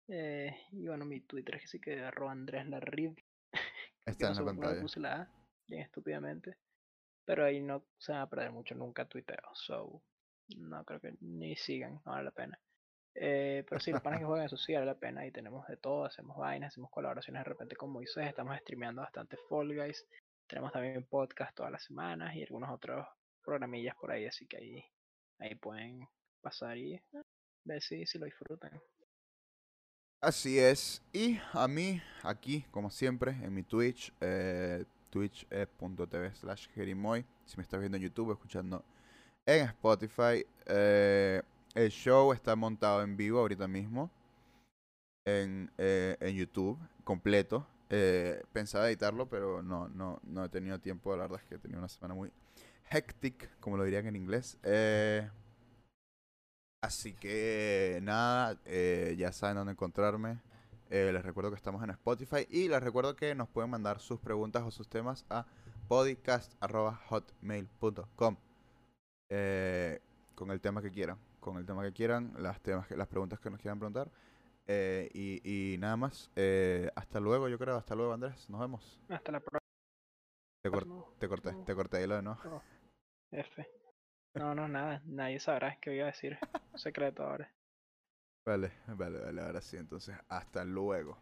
Eh, y bueno, mi Twitter es que sí que arroba Andrés Larriv. Está en no la pantalla. puse la A, bien estúpidamente. Pero ahí no se van a perder mucho, nunca tuiteo. So, no creo que ni sigan, no vale la pena. Eh, pero sí, los panes que juegan, eso sí vale la pena. Y tenemos de todo, hacemos vainas, hacemos colaboraciones de repente con Moisés, estamos streameando bastante Fall Guys. Tenemos también podcast todas las semanas y algunos otros programillas por ahí, así que ahí, ahí pueden pasar y ver si, si lo disfrutan. Así es. Y a mí, aquí, como siempre, en mi Twitch, eh, twitch.tv slash jerimoy. Si me estás viendo en YouTube, escuchando en Spotify. eh, el show está montado en vivo ahorita mismo. En, eh, en YouTube, completo. Eh, pensaba editarlo, pero no, no, no he tenido tiempo. La verdad es que he tenido una semana muy hectic, como lo dirían en inglés. Eh, Así que nada, ya saben dónde encontrarme. Les recuerdo que estamos en Spotify y les recuerdo que nos pueden mandar sus preguntas o sus temas a podcast.hotmail.com con el tema que quieran, con el tema que quieran, las temas, que- las preguntas que nos quieran preguntar. Eh, y, y nada más, eh, hasta luego yo creo, hasta luego Andrés, nos vemos. Hasta la próxima. Te, cor- te corté, te corté ahí lo de no. F. No, no, nada. Nadie sabrá qué iba a decir. Secreto ahora. Vale, vale, vale, ahora sí, entonces hasta luego.